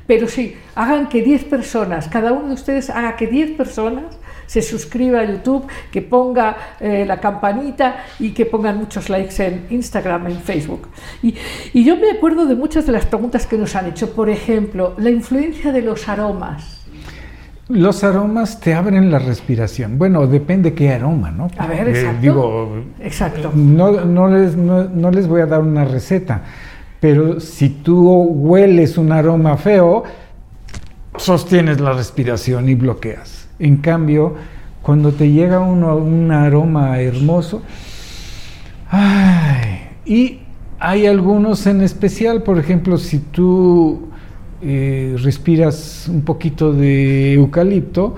S3: pero sí, hagan que 10 personas, cada uno de ustedes haga que 10 personas se suscriba a YouTube, que ponga eh, la campanita y que pongan muchos likes en Instagram, en Facebook. Y, y yo me acuerdo de muchas de las preguntas que nos han hecho. Por ejemplo, la influencia de los aromas.
S4: Los aromas te abren la respiración. Bueno, depende qué aroma, ¿no?
S3: A ver,
S4: Eh,
S3: exacto.
S4: digo,
S3: Exacto.
S4: no, no les, no, no les voy a dar una receta, pero si tú hueles un aroma feo, sostienes la respiración y bloqueas. En cambio, cuando te llega uno, un aroma hermoso, ay, y hay algunos en especial, por ejemplo, si tú eh, respiras un poquito de eucalipto,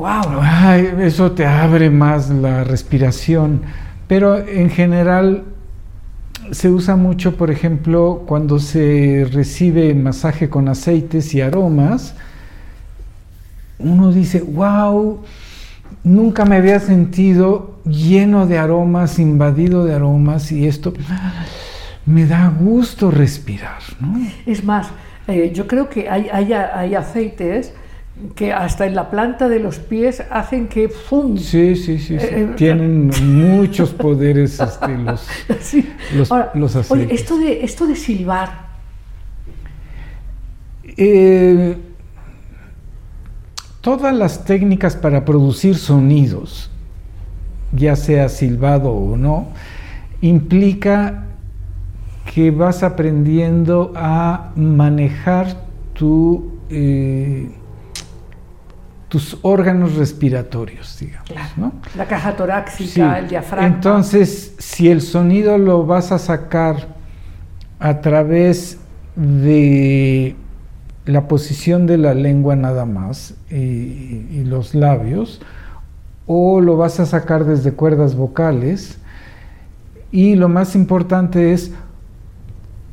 S3: ¡Wow!
S4: Ay, eso te abre más la respiración, pero en general se usa mucho, por ejemplo, cuando se recibe masaje con aceites y aromas, uno dice, wow, nunca me había sentido lleno de aromas, invadido de aromas y esto me da gusto respirar, ¿no?
S3: Es más, eh, yo creo que hay, hay, hay aceites que hasta en la planta de los pies hacen que ¡fum!
S4: Sí, sí, sí, sí.
S3: Eh, eh,
S4: tienen muchos [LAUGHS] poderes este, los, [LAUGHS]
S3: Sí.
S4: Los-
S3: Ahora,
S4: los
S3: oye,
S4: aceites.
S3: esto de, esto de silbar,
S4: Eh, todas las técnicas para producir sonidos, ya sea silbado o no, implica que vas aprendiendo a manejar tu, eh, tus órganos respiratorios, digamos.
S3: Claro.
S4: ¿no?
S3: la caja torácica,
S4: Sí.
S3: el diafragma.
S4: Entonces, si el sonido lo vas a sacar a través de la posición de la lengua nada más y, y los labios, o lo vas a sacar desde cuerdas vocales, y lo más importante es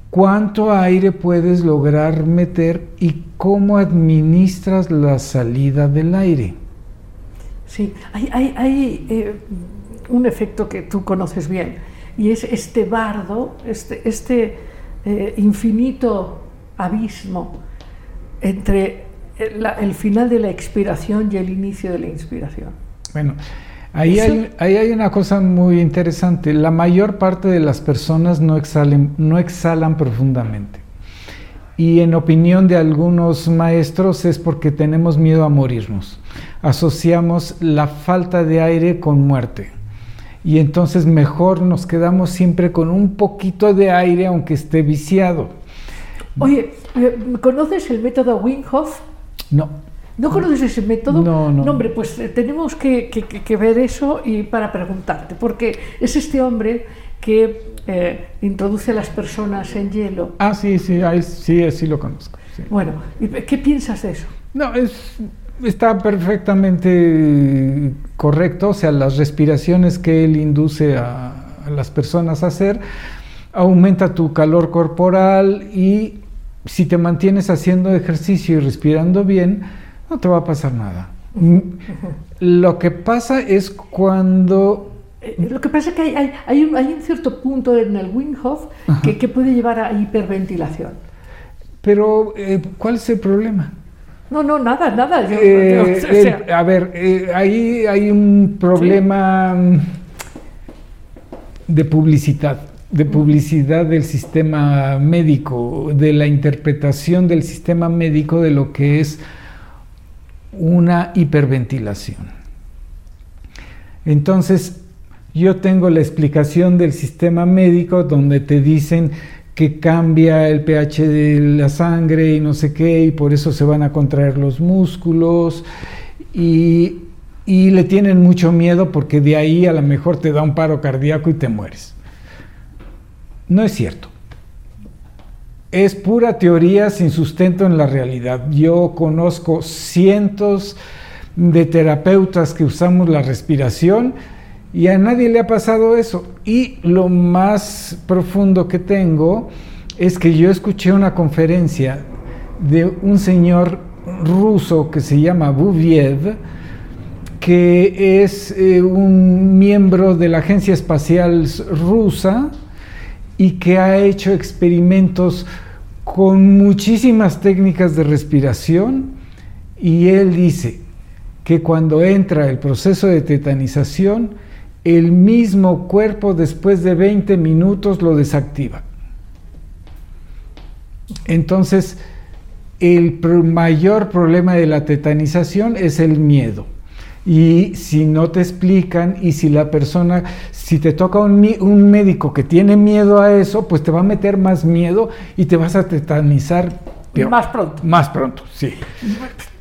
S4: cuánto aire puedes lograr meter y cómo administras la salida del aire.
S3: Sí, hay, hay, hay, eh, un efecto que tú conoces bien y es este bardo, este, este eh, infinito abismo entre el, la- el final de la expiración y el inicio de la inspiración.
S4: Bueno, ahí hay, ahí hay una cosa muy interesante. La mayor parte de las personas no exhalen, no exhalan profundamente. Y en opinión de algunos maestros es porque tenemos miedo a morirnos. Asociamos la falta de aire con muerte. Y entonces mejor nos quedamos siempre con un poquito de aire aunque esté viciado.
S3: Oye, eh, ¿conoces el método Wim Hof?
S4: No,
S3: ¿No conoces ese método?
S4: No, no.
S3: hombre, pues eh, tenemos que, que- que- ver eso y para preguntarte, porque es este hombre que eh, introduce a las personas en hielo.
S4: ah, sí, sí, ahí sí, sí lo conozco. sí.
S3: Bueno, ¿y ¿qué piensas de eso?
S4: No, es, está perfectamente correcto, o sea, las respiraciones que él induce a, a las personas a hacer, aumenta tu calor corporal y si te mantienes haciendo ejercicio y respirando bien, no te va a pasar nada. Mm, Lo que pasa es cuando
S3: Eh, Lo que pasa es que hay, hay- hay un, hay un cierto punto en el Wim Hof que, que puede llevar a hiperventilación.
S4: Pero, eh, ¿cuál es el problema?
S3: No, no, nada, nada. yo-
S4: Eh,
S3: yo- [LAUGHS] o sea,
S4: el- a ver, ahí hay un problema mm, de publicidad, de publicidad del sistema médico, de la interpretación del sistema médico de lo que es una hiperventilación. Entonces, yo tengo la explicación del sistema médico donde te dicen que cambia el pH de la sangre y no sé qué, y por eso se van a contraer los músculos, y, y le tienen mucho miedo porque de ahí a lo mejor te da un paro cardíaco y te mueres. No es cierto. Es pura teoría sin sustento en la realidad. Yo conozco cientos de terapeutas que usamos la respiración y a nadie le ha pasado eso. Y lo más profundo que tengo es que yo escuché una conferencia de un señor ruso que se llama Buviev, que es eh, un miembro de la Agencia Espacial Rusa y que ha hecho experimentos con muchísimas técnicas de respiración y él dice que cuando entra el proceso de tetanización, el mismo cuerpo después de 20 minutos lo desactiva. Entonces, el mayor problema de la tetanización es el miedo. Y si no te explican y si la persona, si te toca un, un médico que tiene miedo a eso, pues te va a meter más miedo y te vas a tetanizar peor.
S3: Más pronto.
S4: Más pronto, sí.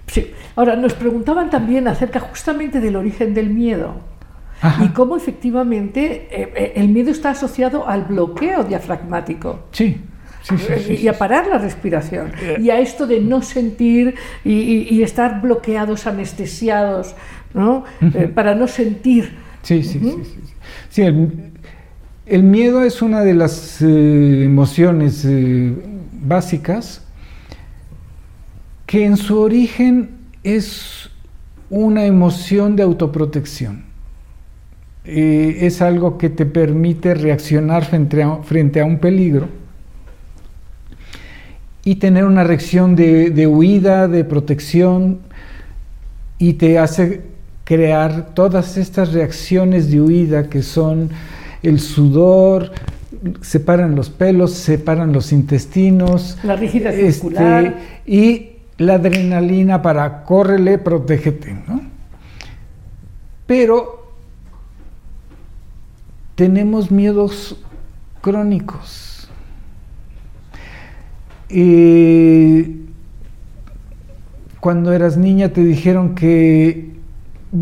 S3: Sí. Ahora, nos preguntaban también acerca justamente del origen del miedo
S4: Ajá.
S3: y cómo efectivamente eh, eh, el miedo está asociado al bloqueo diafragmático.
S4: Sí, sí, sí, sí,
S3: y
S4: sí.
S3: a parar la respiración.
S4: Eh.
S3: Y a esto de no sentir y, y- y estar bloqueados, anestesiados, ¿no? Eh, para no sentir.
S4: Sí, sí, sí, sí, sí. Sí, el, el miedo es una de las eh, emociones eh, básicas que en su origen es una emoción de autoprotección. Es algo que te permite reaccionar frente a, frente a un peligro y tener una reacción de, de huida, de protección, y te hace crear todas estas reacciones de huida que son el sudor, separan los pelos, separan los intestinos,
S3: La rigidez
S4: este,
S3: muscular.
S4: y la adrenalina para córrele, protégete, ¿no? Pero tenemos miedos crónicos. Eh, cuando eras niña te dijeron que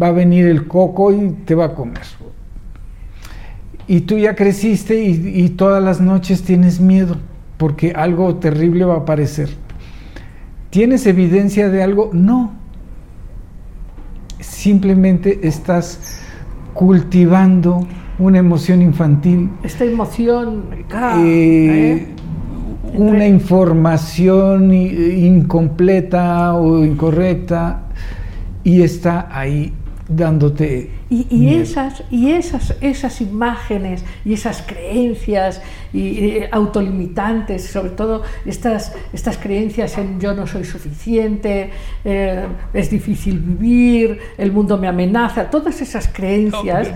S4: va a venir el coco y te va a comer. Y tú ya creciste y, y todas las noches tienes miedo porque algo terrible va a aparecer. ¿Tienes evidencia de algo? No. Simplemente estás cultivando una emoción infantil,
S3: Esta emoción.
S4: eh,
S3: ¿eh?
S4: una información incompleta o incorrecta y está ahí dándote
S3: Y, y
S4: miedo.
S3: esas, y esas, esas imágenes y esas creencias y, eh, autolimitantes, sobre todo estas, estas creencias en yo no soy suficiente, eh, es difícil vivir, el mundo me amenaza, todas esas creencias.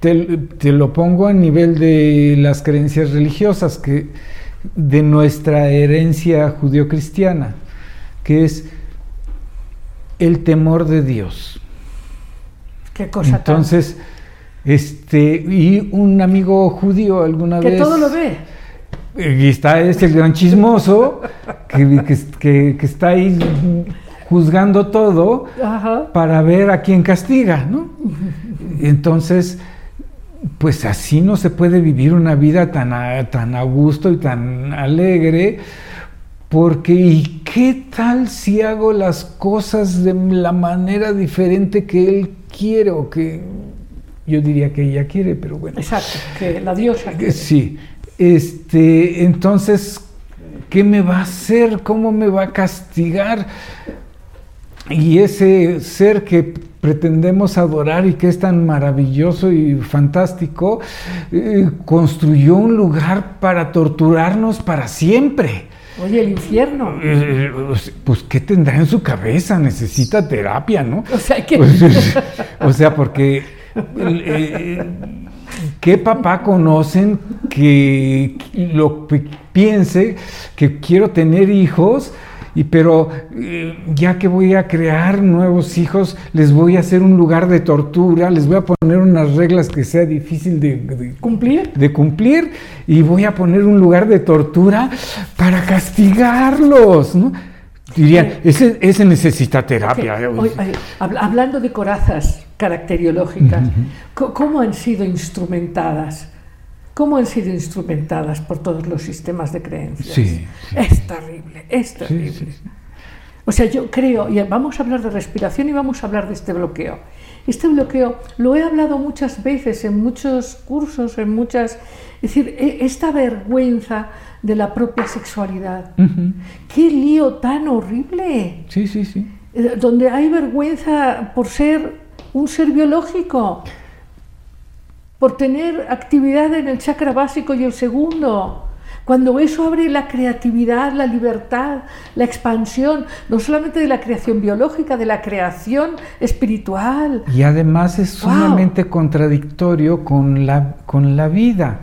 S4: Te, te lo pongo a nivel de las creencias religiosas, que de nuestra herencia judio-cristiana, que es el temor de Dios.
S3: Qué cosa tan-
S4: Entonces, este, y un amigo judío alguna
S3: que
S4: vez.
S3: todo lo ve.
S4: Y está este el gran chismoso que, que- que- que está ahí juzgando todo
S3: Ajá.
S4: para ver a quién castiga, ¿no? Entonces, pues así no se puede vivir una vida tan a, tan a gusto y tan alegre, Porque, ¿y qué tal si hago las cosas de la manera diferente que él quiere o que yo diría que ella quiere, pero bueno.
S3: Exacto, que la diosa quiere.
S4: Sí. Este, entonces, ¿qué me va a hacer? ¿Cómo me va a castigar? Y ese ser que pretendemos adorar y que es tan maravilloso y fantástico, eh, construyó un lugar para torturarnos para siempre.
S3: Oye, el infierno.
S4: Eh, pues, ¿qué tendrá en su cabeza? Necesita terapia, ¿no?
S3: O sea, que...
S4: Pues, [LAUGHS] o sea, porque eh, ¿qué papá conocen que lo que piense que quiero tener hijos? Y pero eh, ya que voy a crear nuevos hijos, les voy a hacer un lugar de tortura, les voy a poner unas reglas que sea difícil de,
S3: cumplir.
S4: De cumplir y voy a poner un lugar de tortura para castigarlos, ¿no? Dirían, ese, ese necesita terapia.
S3: hablando de corazas caracteriológicas, ¿cómo han sido instrumentadas? Cómo han sido instrumentadas por todos los sistemas de creencias.
S4: Sí,
S3: Es terrible, es terrible. o sea, yo creo, y vamos a hablar de respiración y vamos a hablar de este bloqueo. Este bloqueo lo he hablado muchas veces en muchos cursos, en muchas... Es decir, e, esta vergüenza de la propia sexualidad. ¡Qué lío tan horrible!
S4: Sí, sí, sí.
S3: Eh, donde hay vergüenza por ser un ser biológico por tener actividad en el chakra básico y el segundo. Cuando eso abre la creatividad, la libertad, la expansión, no solamente de la creación biológica, de la creación espiritual.
S4: Y además es sumamente contradictorio con la, con la vida,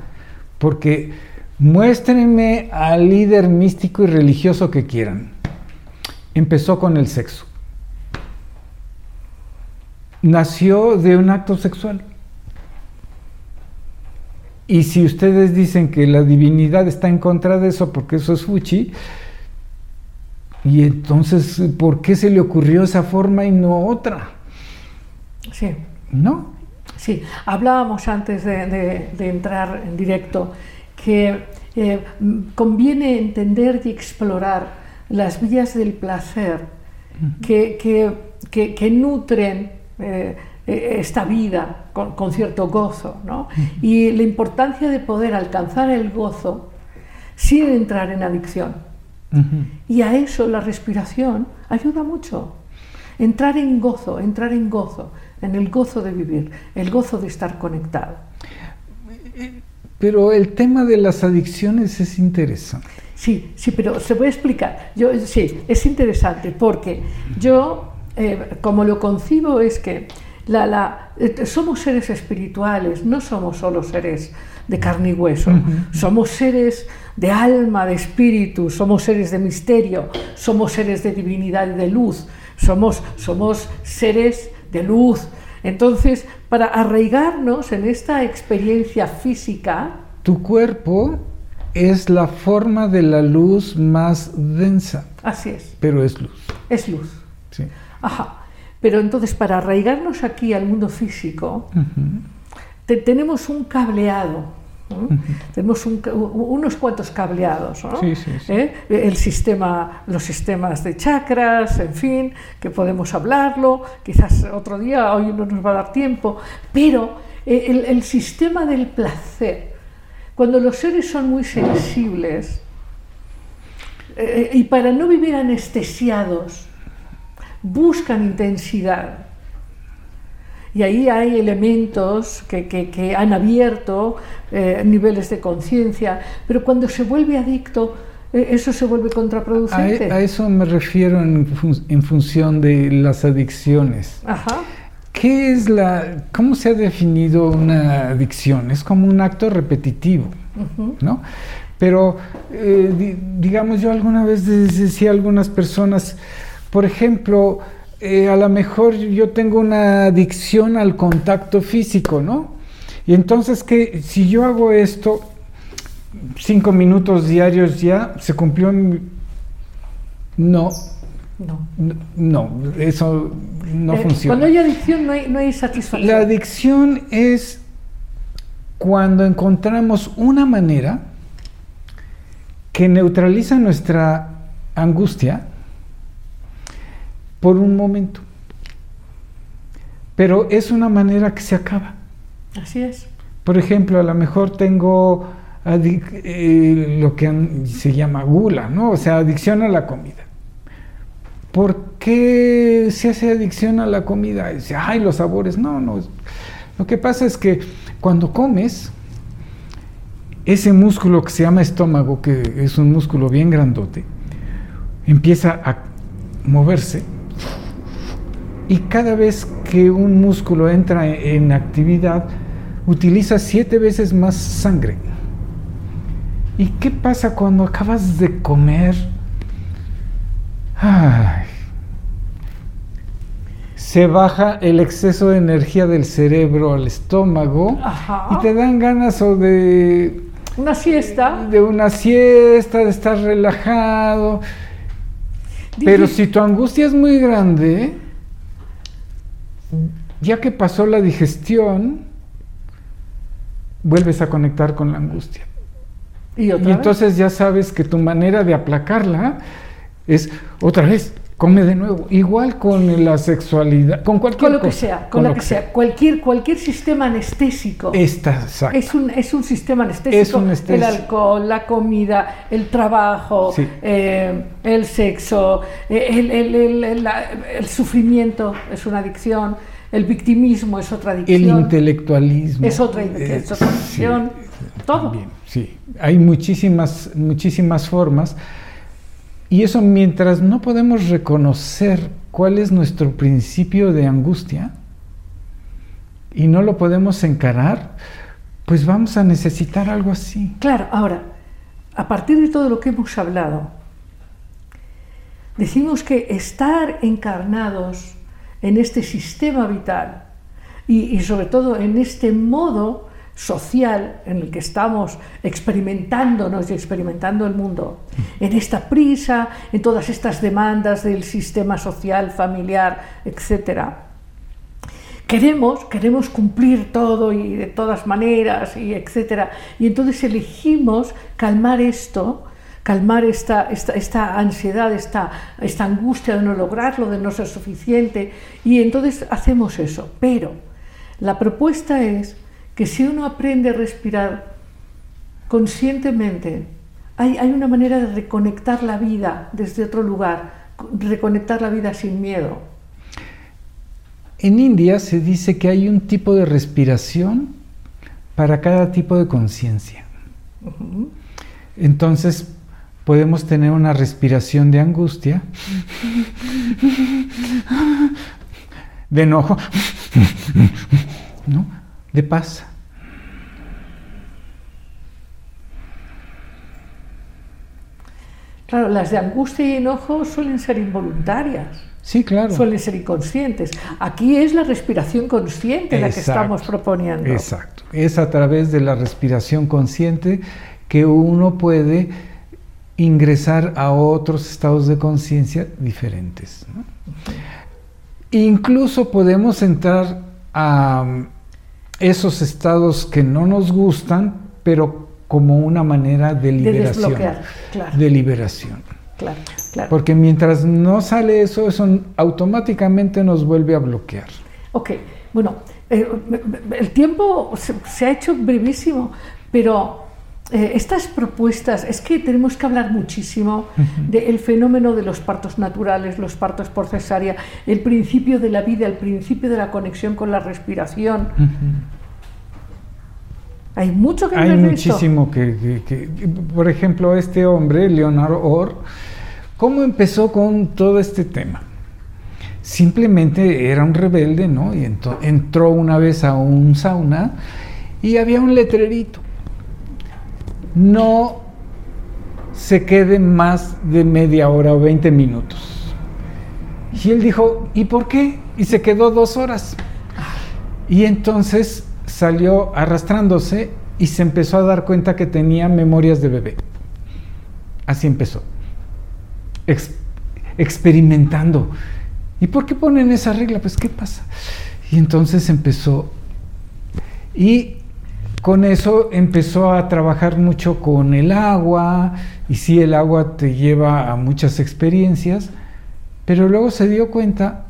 S4: porque muéstrenme al líder místico y religioso que quieran. Empezó con el sexo. Nació de un acto sexual. Y si ustedes dicen que la divinidad está en contra de eso, porque eso es fuchi, y entonces, ¿por qué se le ocurrió esa forma y no otra?
S3: Sí.
S4: ¿No?
S3: Sí, hablábamos antes de, entrar en directo que eh, conviene entender y explorar las vías del placer que, que, nutren eh, eh, esta vida con, cierto gozo, ¿no? Y la importancia de poder alcanzar el gozo sin entrar en adicción. Y a eso la respiración ayuda mucho. Entrar en gozo, entrar en gozo, en el gozo de vivir, el gozo de estar conectado.
S4: Pero el tema de las adicciones es interesante.
S3: Sí, sí, pero se puede explicar. Yo, sí, es interesante porque yo, eh, como lo concibo, es que la, eh, somos seres espirituales, no somos solo seres de carne y hueso, somos seres de alma, de espíritu, somos seres de misterio, somos seres de divinidad y de luz, somos, somos seres de luz. Entonces, para arraigarnos en esta experiencia física...
S4: Tu cuerpo es la forma de la luz más densa.
S3: Así es.
S4: Pero es luz.
S3: Es luz.
S4: Sí.
S3: Ajá. Pero entonces, para arraigarnos aquí al mundo físico, tenemos un cableado. Tenemos unos cuantos cableados, ¿no?
S4: sí, sí,
S3: ¿Eh? El sistema, los sistemas de chakras, en fin, que podemos hablarlo, quizás otro día, hoy no nos va a dar tiempo, pero eh, el, el sistema del placer, cuando los seres son muy sensibles, eh, y para no vivir anestesiados, buscan intensidad. Y ahí hay elementos que, han abierto eh, niveles de conciencia, pero cuando se vuelve adicto, eh, eso se vuelve contraproducente.
S4: A, eso me refiero en, función de las adicciones.
S3: Ajá.
S4: ¿Qué es la, cómo se ha definido una adicción? Es como un acto repetitivo, ¿no? Pero, eh, digamos, yo alguna vez decía a algunas personas, por ejemplo, eh, a lo mejor yo tengo una adicción al contacto físico, ¿no? Y entonces que si yo hago esto, cinco minutos diarios ya, se cumplió mi...
S3: No.
S4: No. No, eso no
S3: eh,
S4: funciona.
S3: Cuando hay adicción no hay, no hay satisfacción.
S4: La adicción es cuando encontramos una manera que neutraliza nuestra angustia por un momento. Pero es una manera que se acaba.
S3: Así es.
S4: Por ejemplo, a lo mejor tengo eh, lo que se llama gula, ¿no? O sea, adicción a la comida. ¿Por qué se hace adicción a la comida? Dice, ay, los sabores. No, no. Lo que pasa es que cuando comes, ese músculo que se llama estómago, que es un músculo bien grandote, empieza a moverse y cada vez que un músculo entra en actividad, utiliza siete veces más sangre. ¿Y qué pasa cuando acabas de comer? se baja el exceso de energía del cerebro al estómago y te dan ganas o de
S3: una siesta,
S4: de una siesta, de estar relajado. Pero si tu angustia es muy grande, ya que pasó la digestión, vuelves a conectar con la angustia. Y, entonces ya sabes que tu manera de aplacarla es otra vez, come de nuevo. Igual con la sexualidad, con cualquier
S3: con lo que sea, con, lo, que, sea. Cualquier, cualquier sistema anestésico.
S4: Está,
S3: es, un, es un sistema anestésico. El alcohol, la comida, el trabajo, eh, el sexo, eh, el, el, el sufrimiento es una adicción el victimismo es otra adicción.
S4: El intelectualismo.
S3: Es otra, es otra adicción. todo.
S4: sí, hay muchísimas, muchísimas formas. Y eso mientras no podemos reconocer cuál es nuestro principio de angustia y no lo podemos encarar, pues vamos a necesitar algo así.
S3: Claro, ahora, a partir de todo lo que hemos hablado, decimos que estar encarnados en este sistema vital y, sobre todo en este modo social en el que estamos experimentándonos y experimentando el mundo, en esta prisa, en todas estas demandas del sistema social, familiar, etc. Queremos, queremos cumplir todo y de todas maneras, y etc. Y entonces elegimos calmar esto calmar esta, esta, ansiedad, esta, esta angustia de no lograrlo, de no ser suficiente. Y entonces hacemos eso. Pero la propuesta es que si uno aprende a respirar conscientemente, hay, hay, una manera de reconectar la vida desde otro lugar, reconectar la vida sin miedo.
S4: En India se dice que hay un tipo de respiración para cada tipo de conciencia. Entonces, podemos tener una respiración de angustia, [LAUGHS] de enojo, ¿no? De paz.
S3: Claro, las de angustia y enojo suelen ser involuntarias.
S4: Sí, claro.
S3: Suelen ser inconscientes. Aquí es la respiración consciente la que estamos proponiendo.
S4: Exacto. Es a través de la respiración consciente que uno puede ingresar a otros estados de conciencia diferentes. Incluso podemos entrar a esos estados que no nos gustan, pero como una manera de liberación. De, liberación.
S3: Claro,
S4: Porque mientras no sale eso, eso automáticamente nos vuelve a bloquear.
S3: Ok, bueno, eh, el tiempo se, ha hecho brevísimo, pero eh, estas propuestas, es que tenemos que hablar muchísimo del fenómeno de los partos naturales, los partos por cesárea, el principio de la vida, el principio de la conexión con la respiración. Hay mucho que
S4: Hay muchísimo que, que, Por ejemplo, este hombre, Leonardo Orr, ¿cómo empezó con todo este tema? Simplemente era un rebelde, ¿no? Y entró una vez a un sauna y había un letrerito no se quede más de media hora o 20 minutos. Y él dijo, ¿y por qué? Y se quedó dos horas. Y entonces salió arrastrándose y se empezó a dar cuenta que tenía memorias de bebé. Así empezó. experimentando. ¿Y por qué ponen esa regla? Pues, ¿qué pasa? Y entonces empezó. Y con eso empezó a trabajar mucho con el agua, y sí, el agua te lleva a muchas experiencias, pero luego se dio cuenta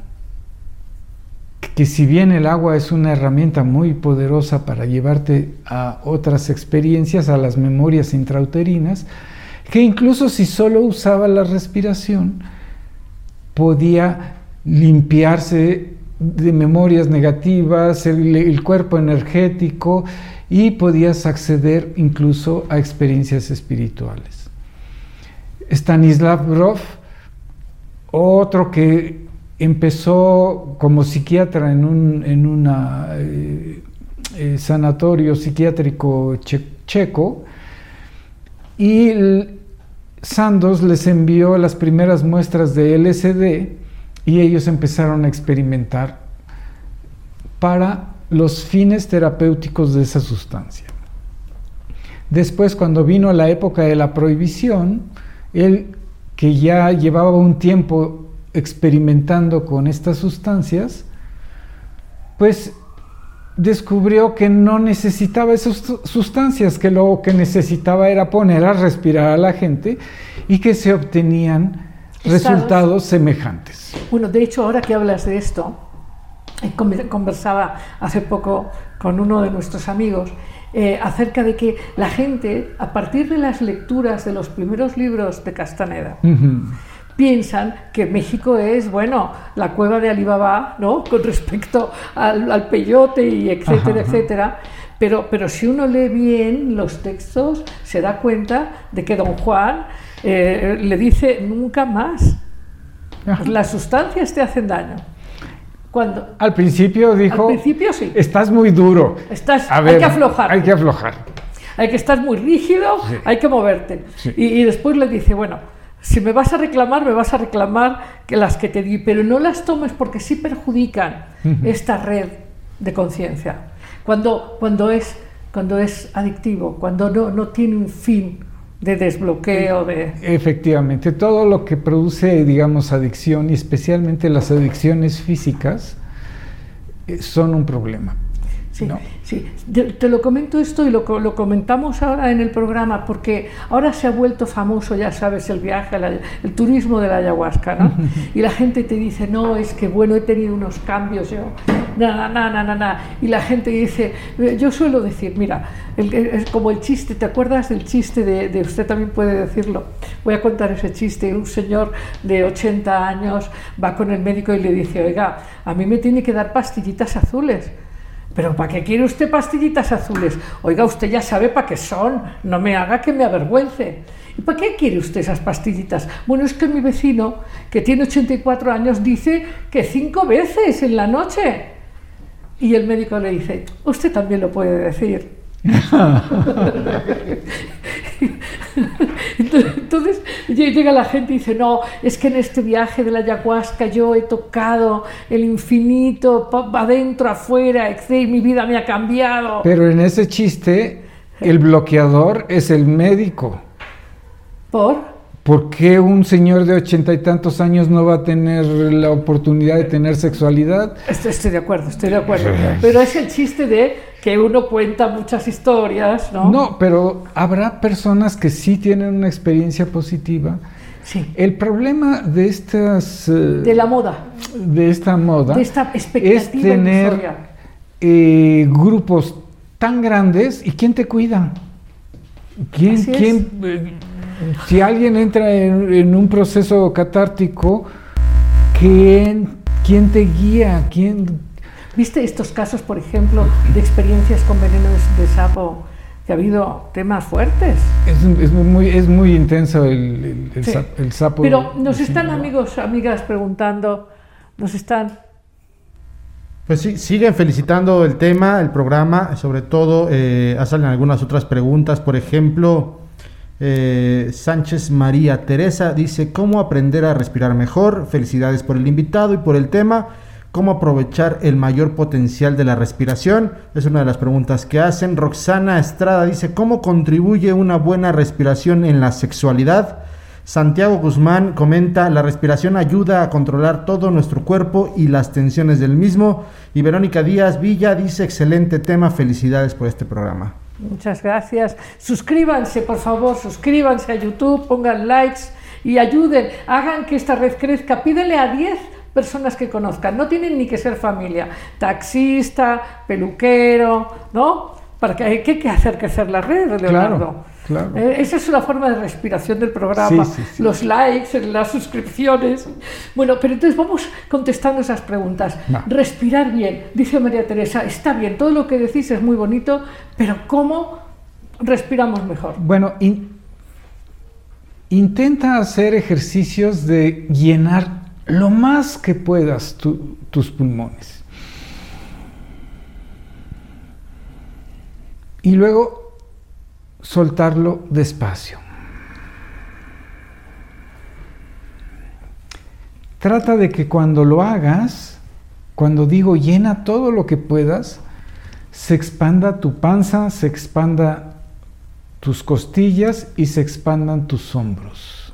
S4: que si bien el agua es una herramienta muy poderosa para llevarte a otras experiencias, a las memorias intrauterinas, que incluso si solo usaba la respiración, podía limpiarse de memorias negativas, el, cuerpo energético y podías acceder incluso a experiencias espirituales. Stanislav Grof, otro que empezó como psiquiatra en un en eh, eh, sanatorio psiquiátrico checo y Sandos les envió las primeras muestras de LSD y ellos empezaron a experimentar para los fines terapéuticos de esa sustancia. Después, cuando vino la época de la prohibición, él, que ya llevaba un tiempo experimentando con estas sustancias, pues descubrió que no necesitaba esas sustancias, que lo que necesitaba era poner a respirar a la gente y que se obtenían resultados semejantes.
S3: Bueno, de hecho, ahora que hablas de esto, conversaba hace poco con uno de nuestros amigos eh, acerca de que la gente, a partir de las lecturas de los primeros libros de Castaneda, piensan que México es, bueno, la cueva de Alibaba, ¿no? Con respecto al, peyote y etcétera, etcétera. Pero, pero si uno lee bien los textos, se da cuenta de que don Juan eh, le dice nunca más. Las sustancias te hacen daño. Cuando,
S4: al principio dijo,
S3: al principio sí.
S4: estás muy duro.
S3: Estás, hay que aflojar.
S4: Hay que aflojar.
S3: Hay que estar muy rígido, hay que moverte. Y, después le dice, bueno, si me vas a reclamar, me vas a reclamar que las que te di, pero no las tomes porque sí perjudican esta red de conciencia. Cuando, cuando, es, cuando es adictivo, cuando no, no tiene un fin de desbloqueo de...
S4: Efectivamente, todo lo que produce, digamos, adicción y especialmente las adicciones físicas eh, son un problema.
S3: Sí, sí. Te, lo comento esto y lo, lo, comentamos ahora en el programa porque ahora se ha vuelto famoso, ya sabes, el viaje, el turismo de la ayahuasca, ¿no? [LAUGHS] y la gente te dice, no, es que bueno, he tenido unos cambios, yo, nada, nada, nada, nada. Y la gente dice, eh, yo suelo decir, mira, es como el chiste, ¿te acuerdas del chiste de, de, usted también puede decirlo? Voy a contar ese chiste, un señor de 80 años va con el médico y le dice, oiga, a mí me tiene que dar pastillitas azules. ¿Pero para qué quiere usted pastillitas azules? Oiga, usted ya sabe para qué son, no me haga que me avergüence. ¿Y para qué quiere usted esas pastillitas? Bueno, es que mi vecino, que tiene 84 años, dice que cinco veces en la noche. Y el médico le dice, usted también lo puede decir. Entonces llega la gente y dice, no, es que en este viaje de la ayahuasca yo he tocado el infinito, adentro, afuera, etc. mi vida me ha cambiado.
S4: Pero en ese chiste, el bloqueador es el médico.
S3: ¿Por?
S4: ¿Por qué un señor de ochenta y tantos años no va a tener la oportunidad de tener sexualidad?
S3: Estoy, de acuerdo, estoy de acuerdo. Pero es el chiste de que uno cuenta muchas historias, ¿no?
S4: No, pero habrá personas que sí tienen una experiencia positiva.
S3: Sí.
S4: El problema de estas... Eh,
S3: de la moda.
S4: De esta moda.
S3: De esta expectativa
S4: es tener eh, grupos tan grandes y ¿quién te cuida? ¿Quién, quién eh, si alguien entra en, un proceso catártico, ¿quién, quién te guía? ¿Quién...
S3: ¿Viste estos casos, por ejemplo, de experiencias con venenos de sapo? que ha habido temas fuertes.
S4: Es, muy, es muy intenso el, el, sapo.
S3: Pero nos están amigos, amigas preguntando, nos están...
S2: Pues sí, siguen felicitando el tema, el programa, sobre todo eh, hacen algunas otras preguntas, por ejemplo, eh, Sánchez María Teresa dice, ¿cómo aprender a respirar mejor? Felicidades por el invitado y por el tema. ¿Cómo aprovechar el mayor potencial de la respiración? Es una de las preguntas que hacen. Roxana Estrada dice, ¿cómo contribuye una buena respiración en la sexualidad? Santiago Guzmán comenta, la respiración ayuda a controlar todo nuestro cuerpo y las tensiones del mismo. Y Verónica Díaz Villa dice, excelente tema, felicidades por este programa.
S3: Muchas gracias. Suscríbanse, por favor, suscríbanse a YouTube, pongan likes y ayuden, hagan que esta red crezca. Pídele a 10 personas que conozcan, no tienen ni que ser familia, taxista, peluquero, ¿no? Para que hay que hacer crecer la red, Leonardo.
S2: Claro.
S3: Eh, esa es una forma de respiración del programa.
S2: Sí, sí, sí.
S3: Los likes, las suscripciones. Bueno, pero entonces vamos contestando esas preguntas. Respirar bien. Dice María Teresa, está bien, todo lo que decís es muy bonito, pero ¿cómo respiramos mejor?
S4: Bueno, in- intenta hacer ejercicios de llenar lo más que puedas tu- tus pulmones. Y luego soltarlo despacio. Trata de que cuando lo hagas, cuando digo llena todo lo que puedas, se expanda tu panza, se expanda tus costillas y se expandan tus hombros.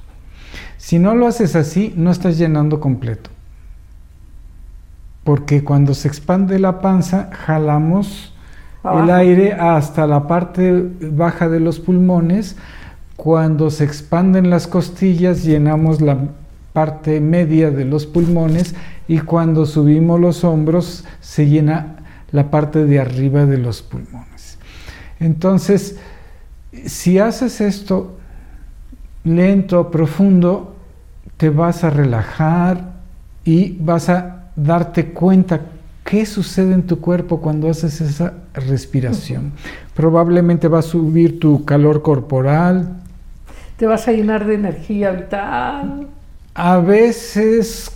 S4: Si no lo haces así, no estás llenando completo. Porque cuando se expande la panza, jalamos el aire hasta la parte baja de los pulmones. Cuando se expanden las costillas, llenamos la parte media de los pulmones y cuando subimos los hombros, se llena la parte de arriba de los pulmones. Entonces, si haces esto lento, profundo, te vas a relajar y vas a darte cuenta qué sucede en tu cuerpo cuando haces esa respiración. Probablemente va a subir tu calor corporal.
S3: Te vas a llenar de energía vital.
S4: A veces,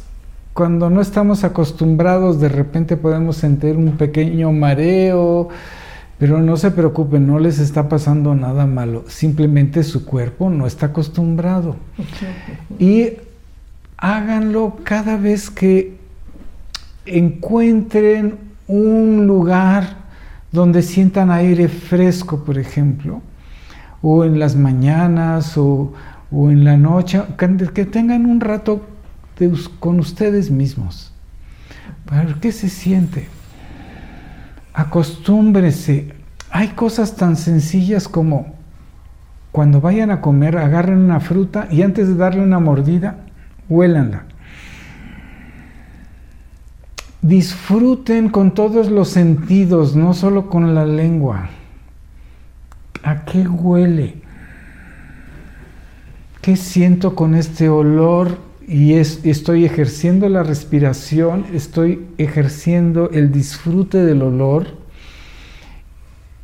S4: cuando no estamos acostumbrados, de repente podemos sentir un pequeño mareo, pero no se preocupen, no les está pasando nada malo. Simplemente su cuerpo no está acostumbrado. Y háganlo cada vez que encuentren un lugar donde sientan aire fresco, por ejemplo, o en las mañanas o, o en la noche, que, tengan un rato de con ustedes mismos. Para ver qué se siente. Acostúmbrese. Hay cosas tan sencillas como cuando vayan a comer, agarren una fruta y antes de darle una mordida, huélanla. Disfruten con todos los sentidos, no solo con la lengua. ¿A qué huele? ¿Qué siento con este olor? Y es- estoy ejerciendo la respiración, estoy ejerciendo el disfrute del olor.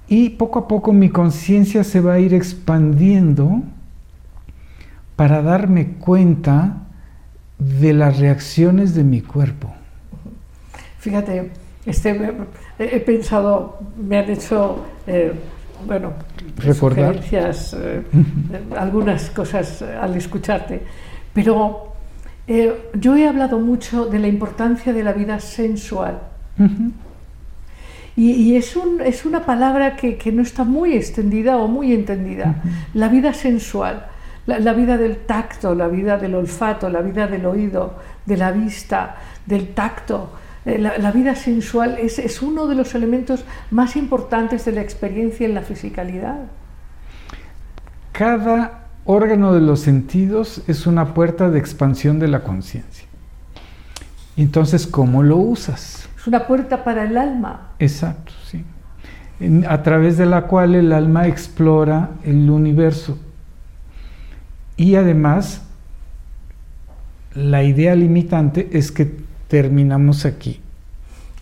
S4: Y poco a poco mi conciencia se va a ir expandiendo para darme cuenta de las reacciones de mi cuerpo.
S3: Fíjate, este, he pensado, me han hecho, eh, bueno,
S4: Recordar.
S3: sugerencias, eh, algunas cosas al escucharte, pero eh, yo he hablado mucho de la importancia de la vida sensual. Y, y es, un- es una palabra que, que no está muy extendida o muy entendida. La vida sensual, la, la vida del tacto, la vida del olfato, la vida del oído, de la vista, del tacto. Eh, La, la vida sensual es, es uno de los elementos más importantes de la experiencia en la fisicalidad.
S4: Cada órgano de los sentidos es una puerta de expansión de la conciencia. Entonces, ¿cómo lo usas?
S3: Es una puerta para el alma.
S4: Exacto, sí. En- a través de la cual el alma explora el universo. Y además, la idea limitante es que terminamos aquí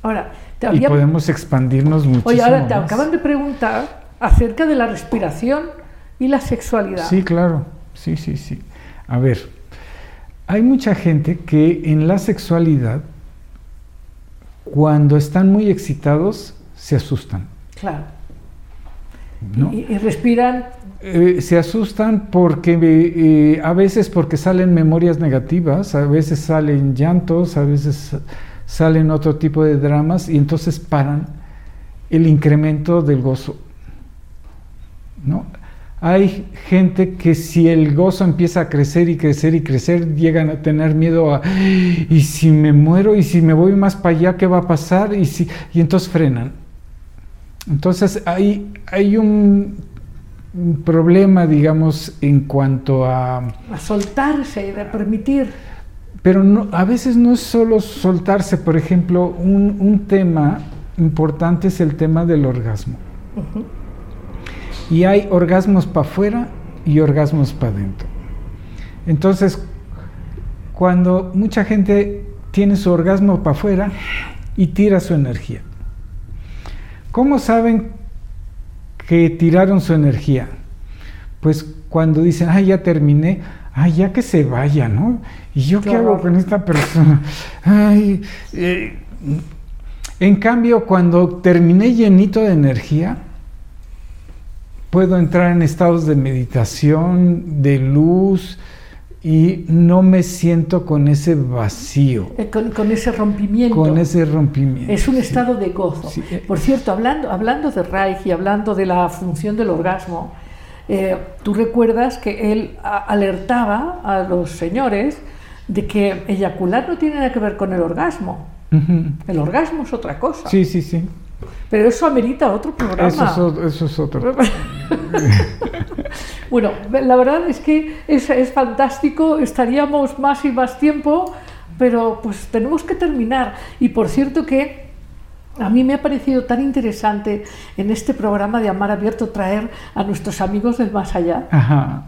S3: Ahora, te
S4: y podemos expandirnos muchísimo
S3: Oye, ahora te
S4: más.
S3: acaban de preguntar acerca de la respiración y la sexualidad.
S4: Sí, claro. Sí, sí, sí. A ver, hay mucha gente que en la sexualidad, cuando están muy excitados, se asustan.
S3: Claro.
S4: ¿no?
S3: Y, y respiran
S4: Eh, se asustan porque eh, a veces porque salen memorias negativas, a veces salen llantos, a veces salen otro tipo de dramas y entonces paran el incremento del gozo. ¿no? Hay gente que si el gozo empieza a crecer y crecer y crecer, llegan a tener miedo a, y si me muero y si me voy más para allá, ¿qué va a pasar? Y, si, y entonces frenan. Entonces hay, hay un, problema, digamos, en cuanto a...
S3: A soltarse y de permitir.
S4: Pero no, a veces no es solo soltarse, por ejemplo, un, un tema importante es el tema del orgasmo.
S3: Ujú.
S4: Y hay orgasmos para afuera y orgasmos para adentro. Entonces, cuando mucha gente tiene su orgasmo para afuera y tira su energía. ¿Cómo saben que tiraron su energía? Pues cuando dicen, ay, ya terminé, ay, ya que se vaya, ¿no? ¿Y yo qué,
S3: Qué
S4: hago con esta persona? [LAUGHS] Ay, eh, en cambio, cuando terminé llenito de energía, puedo entrar en estados de meditación, de luz, y no me siento con ese vacío,
S3: Eh, Con, con ese rompimiento.
S4: con ese rompimiento.
S3: Es un
S4: sí.
S3: estado de gozo.
S4: Sí, eh.
S3: Por cierto, hablando, hablando de Reich y hablando de la función del orgasmo, eh, tú recuerdas que él alertaba a los señores de que eyacular no tiene nada que ver con el orgasmo.
S4: Ujú.
S3: El orgasmo es otra cosa.
S4: Sí, sí, sí.
S3: Pero eso amerita otro programa.
S4: Eso es, eso es otro. [LAUGHS]
S3: bueno, la verdad es que es, es fantástico, estaríamos más y más tiempo, pero pues tenemos que terminar. Y por cierto que a mí me ha parecido tan interesante en este programa de Amar Abierto traer a nuestros amigos del más allá.
S4: Ajá.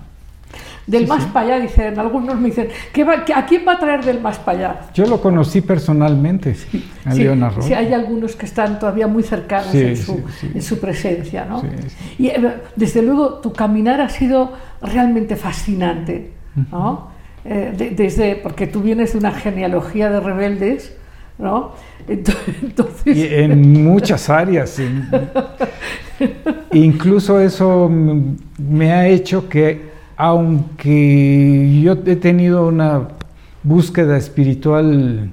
S3: Del
S4: Sí,
S3: más
S4: sí.
S3: para allá, dicen, algunos me dicen, ¿qué va- ¿a quién va a traer del más para allá?
S4: Yo lo conocí personalmente, a
S3: Sí,
S4: Leonard Roth.
S3: sí, hay algunos que están todavía muy cercanos
S4: Sí,
S3: en, su,
S4: sí, sí.
S3: en su presencia, ¿no?
S4: Sí, sí.
S3: Y eh, desde luego tu caminar ha sido realmente fascinante, ¿no? Eh, de- desde, porque tú vienes de una genealogía de rebeldes, ¿no? Ento- [LAUGHS] Entonces,
S4: Y en muchas áreas. en- [LAUGHS] incluso eso me ha hecho que, aunque yo he tenido una búsqueda espiritual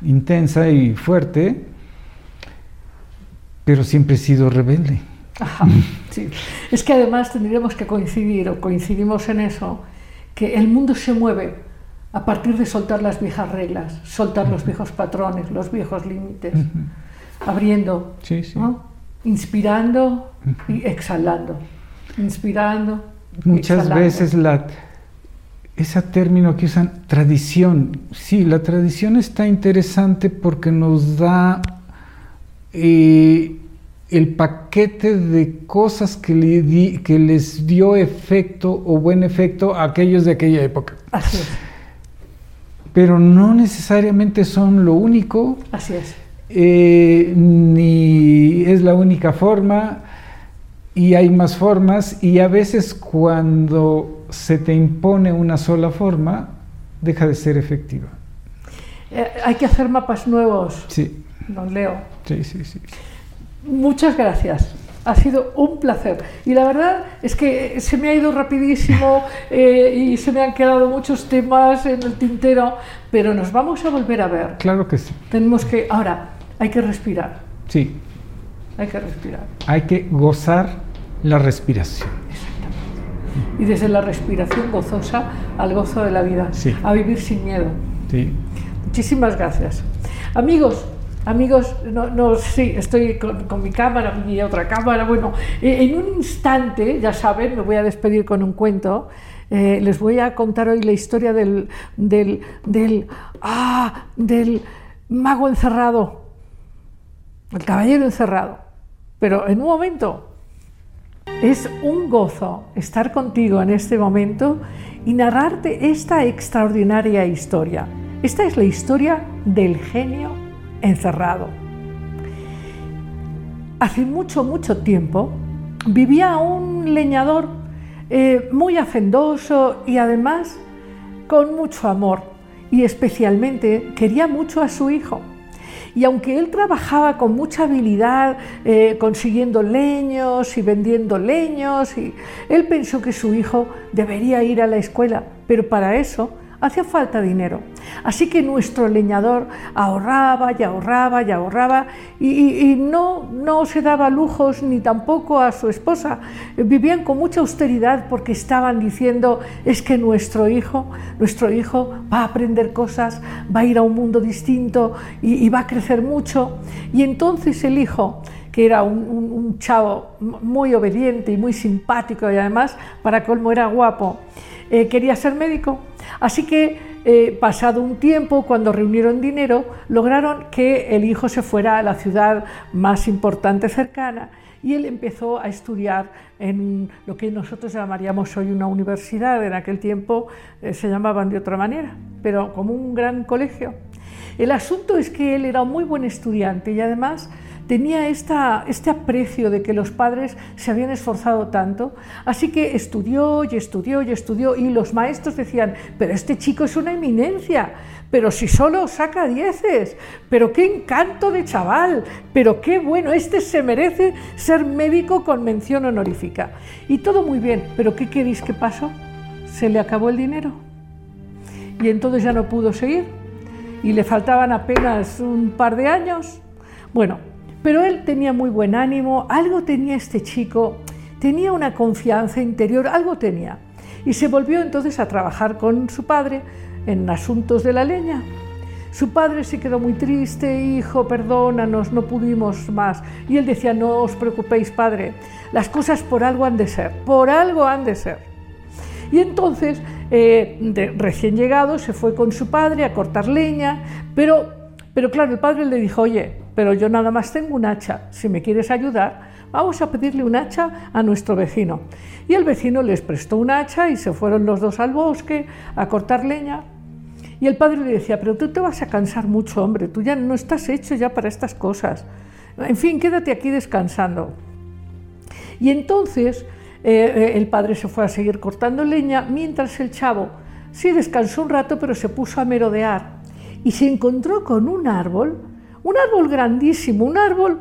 S4: intensa y fuerte, pero siempre he sido rebelde.
S3: Ajá, sí. Es que además tendríamos que coincidir, o coincidimos en eso, que el mundo se mueve a partir de soltar las viejas reglas, soltar los viejos patrones, los viejos límites, abriendo,
S4: Sí, sí.
S3: ¿no? inspirando y exhalando, inspirando.
S4: Muchas
S3: exhalando.
S4: veces la, ese término que usan, tradición, sí, la tradición está interesante porque nos da eh, el paquete de cosas que, le di- que les dio efecto o buen efecto a aquellos de aquella época.
S3: Así es,
S4: Pero no necesariamente son lo único,
S3: así es.
S4: eh, ni es la única forma y hay más formas y a veces cuando se te impone una sola forma deja de ser efectiva.
S3: Eh, hay que hacer mapas nuevos,
S4: Sí,
S3: don Leo.
S4: sí, sí, sí.
S3: Muchas gracias. Ha sido un placer. Y la verdad es que se me ha ido rapidísimo [LAUGHS] eh, y se me han quedado muchos temas en el tintero, pero nos vamos a volver a ver.
S4: Claro que sí.
S3: Tenemos que, ahora, hay que respirar,
S4: Sí,
S3: hay que respirar.
S4: hay que gozar la respiración.
S3: Y desde la respiración gozosa al gozo de la vida,
S4: Sí.
S3: a vivir sin miedo.
S4: Sí.
S3: Muchísimas gracias. Amigos, amigos, no, no, sí, estoy con, con mi cámara y otra cámara. Bueno, eh, en un instante, ya saben, me voy a despedir con un cuento. Eh, les voy a contar hoy la historia del, del, del, ah, del mago encerrado, el caballero encerrado. Pero en un momento, es un gozo estar contigo en este momento y narrarte esta extraordinaria historia. Esta es la historia del genio encerrado. Hace mucho, mucho tiempo vivía un leñador eh, muy hacendoso y además con mucho amor y especialmente quería mucho a su hijo. Y aunque él trabajaba con mucha habilidad eh, consiguiendo leños y vendiendo leños, él pensó que su hijo debería ir a la escuela, pero para eso hacía falta dinero. Así que nuestro leñador ahorraba y ahorraba y ahorraba y, no, no se daba lujos ni tampoco a su esposa. Vivían con mucha austeridad porque estaban diciendo es que nuestro hijo, nuestro hijo va a aprender cosas, va a ir a un mundo distinto y, va a crecer mucho. Y entonces el hijo que era un chavo muy obediente y muy simpático y además, para colmo, era guapo, eh, quería ser médico. Así que, eh, pasado un tiempo, cuando reunieron dinero, lograron que el hijo se fuera a la ciudad más importante cercana y él empezó a estudiar en lo que nosotros llamaríamos hoy una universidad, en aquel tiempo eh, se llamaban de otra manera, pero como un gran colegio. El asunto es que él era un muy buen estudiante y además tenía este aprecio de que los padres se habían esforzado tanto, así que estudió y estudió y estudió y los maestros decían, pero este chico es una eminencia, pero si solo saca dieces, pero qué encanto de chaval, pero qué bueno, este se merece ser médico con mención honorífica. Y todo muy bien, pero ¿qué queréis que pasó? Se le acabó el dinero y entonces ya no pudo seguir y le faltaban apenas un par de años. Bueno, pero él tenía muy buen ánimo, algo tenía este chico, tenía una confianza interior, algo tenía. Y se volvió entonces a trabajar con su padre en asuntos de la leña. Su padre se quedó muy triste, hijo, perdónanos, no pudimos más. Y él decía, no os preocupéis, padre, las cosas por algo han de ser, por algo han de ser. Y entonces, eh, de- recién llegado, se fue con su padre a cortar leña, pero, pero claro, el padre le dijo, oye, pero yo nada más tengo un hacha, si me quieres ayudar, vamos a pedirle un hacha a nuestro vecino. Y el vecino les prestó un hacha y se fueron los dos al bosque a cortar leña. Y el padre le decía, pero tú te vas a cansar mucho, hombre, tú ya no estás hecho ya para estas cosas. En fin, quédate aquí descansando. Y entonces eh, eh, el padre se fue a seguir cortando leña, mientras el chavo sí descansó un rato, pero se puso a merodear y se encontró con un árbol, un árbol grandísimo, un árbol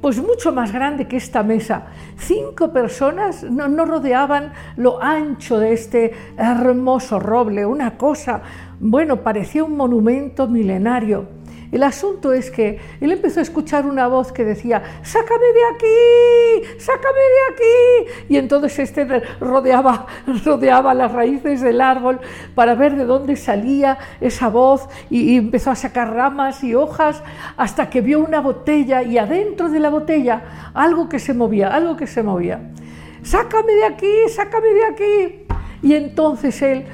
S3: pues mucho más grande que esta mesa. Cinco personas no, no rodeaban lo ancho de este hermoso roble, una cosa, bueno, parecía un monumento milenario. El asunto es que él empezó a escuchar una voz que decía, sácame de aquí, sácame de aquí. Y entonces este rodeaba, [LAUGHS] rodeaba las raíces del árbol para ver de dónde salía esa voz y, empezó a sacar ramas y hojas hasta que vio una botella y adentro de la botella algo que se movía, algo que se movía. Sácame de aquí, sácame de aquí. Y entonces él,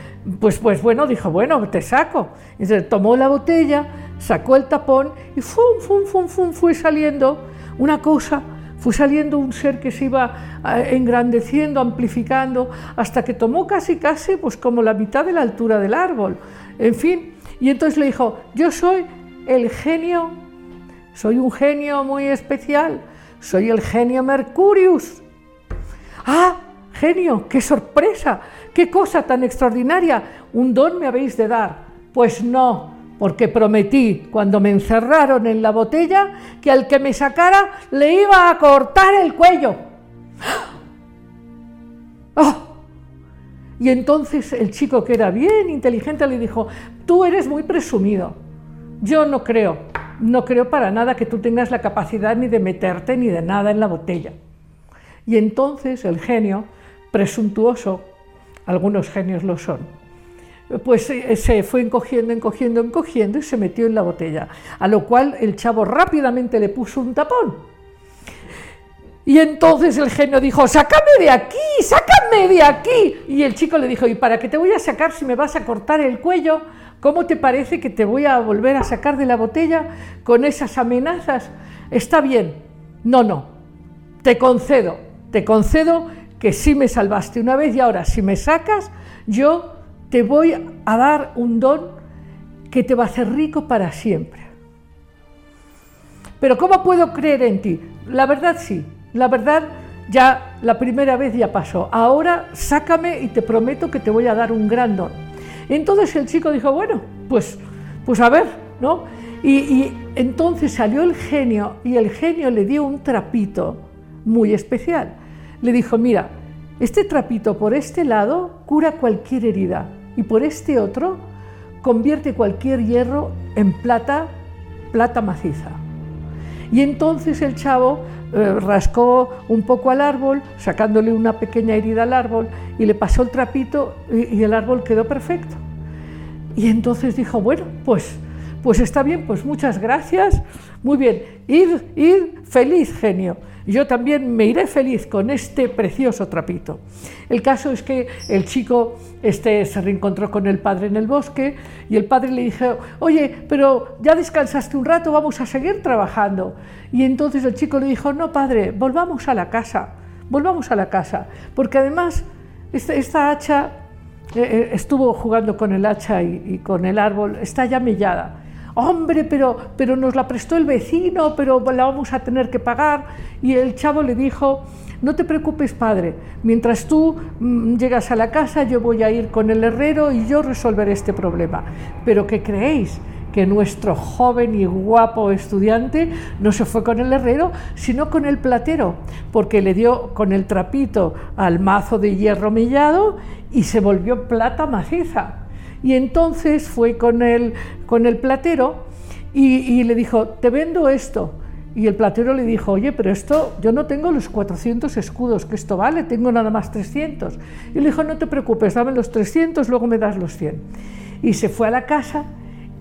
S3: pues, pues bueno, dijo, bueno, te saco. Entonces tomó la botella, sacó el tapón y fum, fum, fum, fum, fue saliendo una cosa, fue saliendo un ser que se iba eh, engrandeciendo, amplificando, hasta que tomó casi, casi, pues como la mitad de la altura del árbol. En fin, y entonces le dijo, yo soy el genio, soy un genio muy especial, soy el genio Mercurius. ¡Ah! Genio, qué sorpresa, qué cosa tan extraordinaria, un don me habéis de dar. Pues no, porque prometí cuando me encerraron en la botella que al que me sacara le iba a cortar el cuello. ¡Oh! Y entonces el chico que era bien inteligente le dijo, tú eres muy presumido, yo no creo, no creo para nada que tú tengas la capacidad ni de meterte ni de nada en la botella. Y entonces el genio, presuntuoso, algunos genios lo son, pues eh, se fue encogiendo, encogiendo, encogiendo y se metió en la botella, a lo cual el chavo rápidamente le puso un tapón. Y entonces el genio dijo, sácame de aquí, sácame de aquí. Y el chico le dijo, ¿y para qué te voy a sacar si me vas a cortar el cuello? ¿Cómo te parece que te voy a volver a sacar de la botella con esas amenazas? Está bien. No, no. Te concedo, te concedo que sí me salvaste una vez y ahora si me sacas, yo te voy a dar un don que te va a hacer rico para siempre. Pero ¿cómo puedo creer en ti? La verdad sí, la verdad ya la primera vez ya pasó. Ahora sácame y te prometo que te voy a dar un gran don. Entonces el chico dijo, bueno, pues, pues a ver, ¿no? Y, y entonces salió el genio y el genio le dio un trapito muy especial. Le dijo, mira, este trapito por este lado cura cualquier herida y por este otro convierte cualquier hierro en plata, plata maciza. Y entonces el chavo eh, rascó un poco al árbol, sacándole una pequeña herida al árbol, y le pasó el trapito y, y el árbol quedó perfecto. Y entonces dijo, bueno, pues, pues está bien, pues muchas gracias. Muy bien, id, id feliz, genio. Yo también me iré feliz con este precioso trapito. El caso es que el chico este, se reencontró con el padre en el bosque y el padre le dijo, oye, pero ya descansaste un rato, vamos a seguir trabajando. Y entonces el chico le dijo, no, padre, volvamos a la casa, volvamos a la casa, porque además esta, esta hacha, eh, eh, estuvo jugando con el hacha y, y con el árbol, está ya mellada hombre, pero, pero nos la prestó el vecino, pero la vamos a tener que pagar. Y el chavo le dijo, no te preocupes, padre, mientras tú mm, llegas a la casa, yo voy a ir con el herrero y yo resolveré este problema. Pero ¿qué creéis? que nuestro joven y guapo estudiante no se fue con el herrero, sino con el platero, porque le dio con el trapito al mazo de hierro mellado y se volvió plata maciza. Y entonces fue con el, con el platero y, le dijo, te vendo esto. Y el platero le dijo, oye, pero esto, yo no tengo los 400 escudos que esto vale, tengo nada más 300. Y le dijo, no te preocupes, dame los 300, luego me das los 100. Y se fue a la casa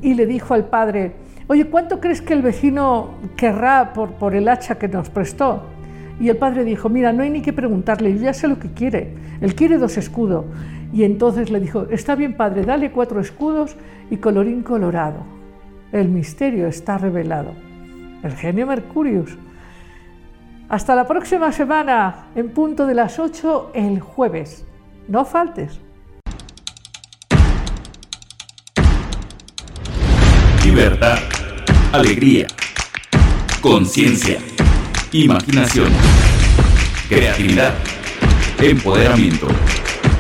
S3: y le dijo al padre, oye, ¿cuánto crees que el vecino querrá por, por el hacha que nos prestó? Y el padre dijo, mira, no hay ni que preguntarle, yo ya sé lo que quiere. Él quiere dos escudos. Y entonces le dijo, está bien padre, dale cuatro escudos y colorín colorado. El misterio está revelado. El genio Mercurius. Hasta la próxima semana, en punto de las 8 el jueves. No faltes.
S1: Libertad, alegría, conciencia, imaginación, creatividad, empoderamiento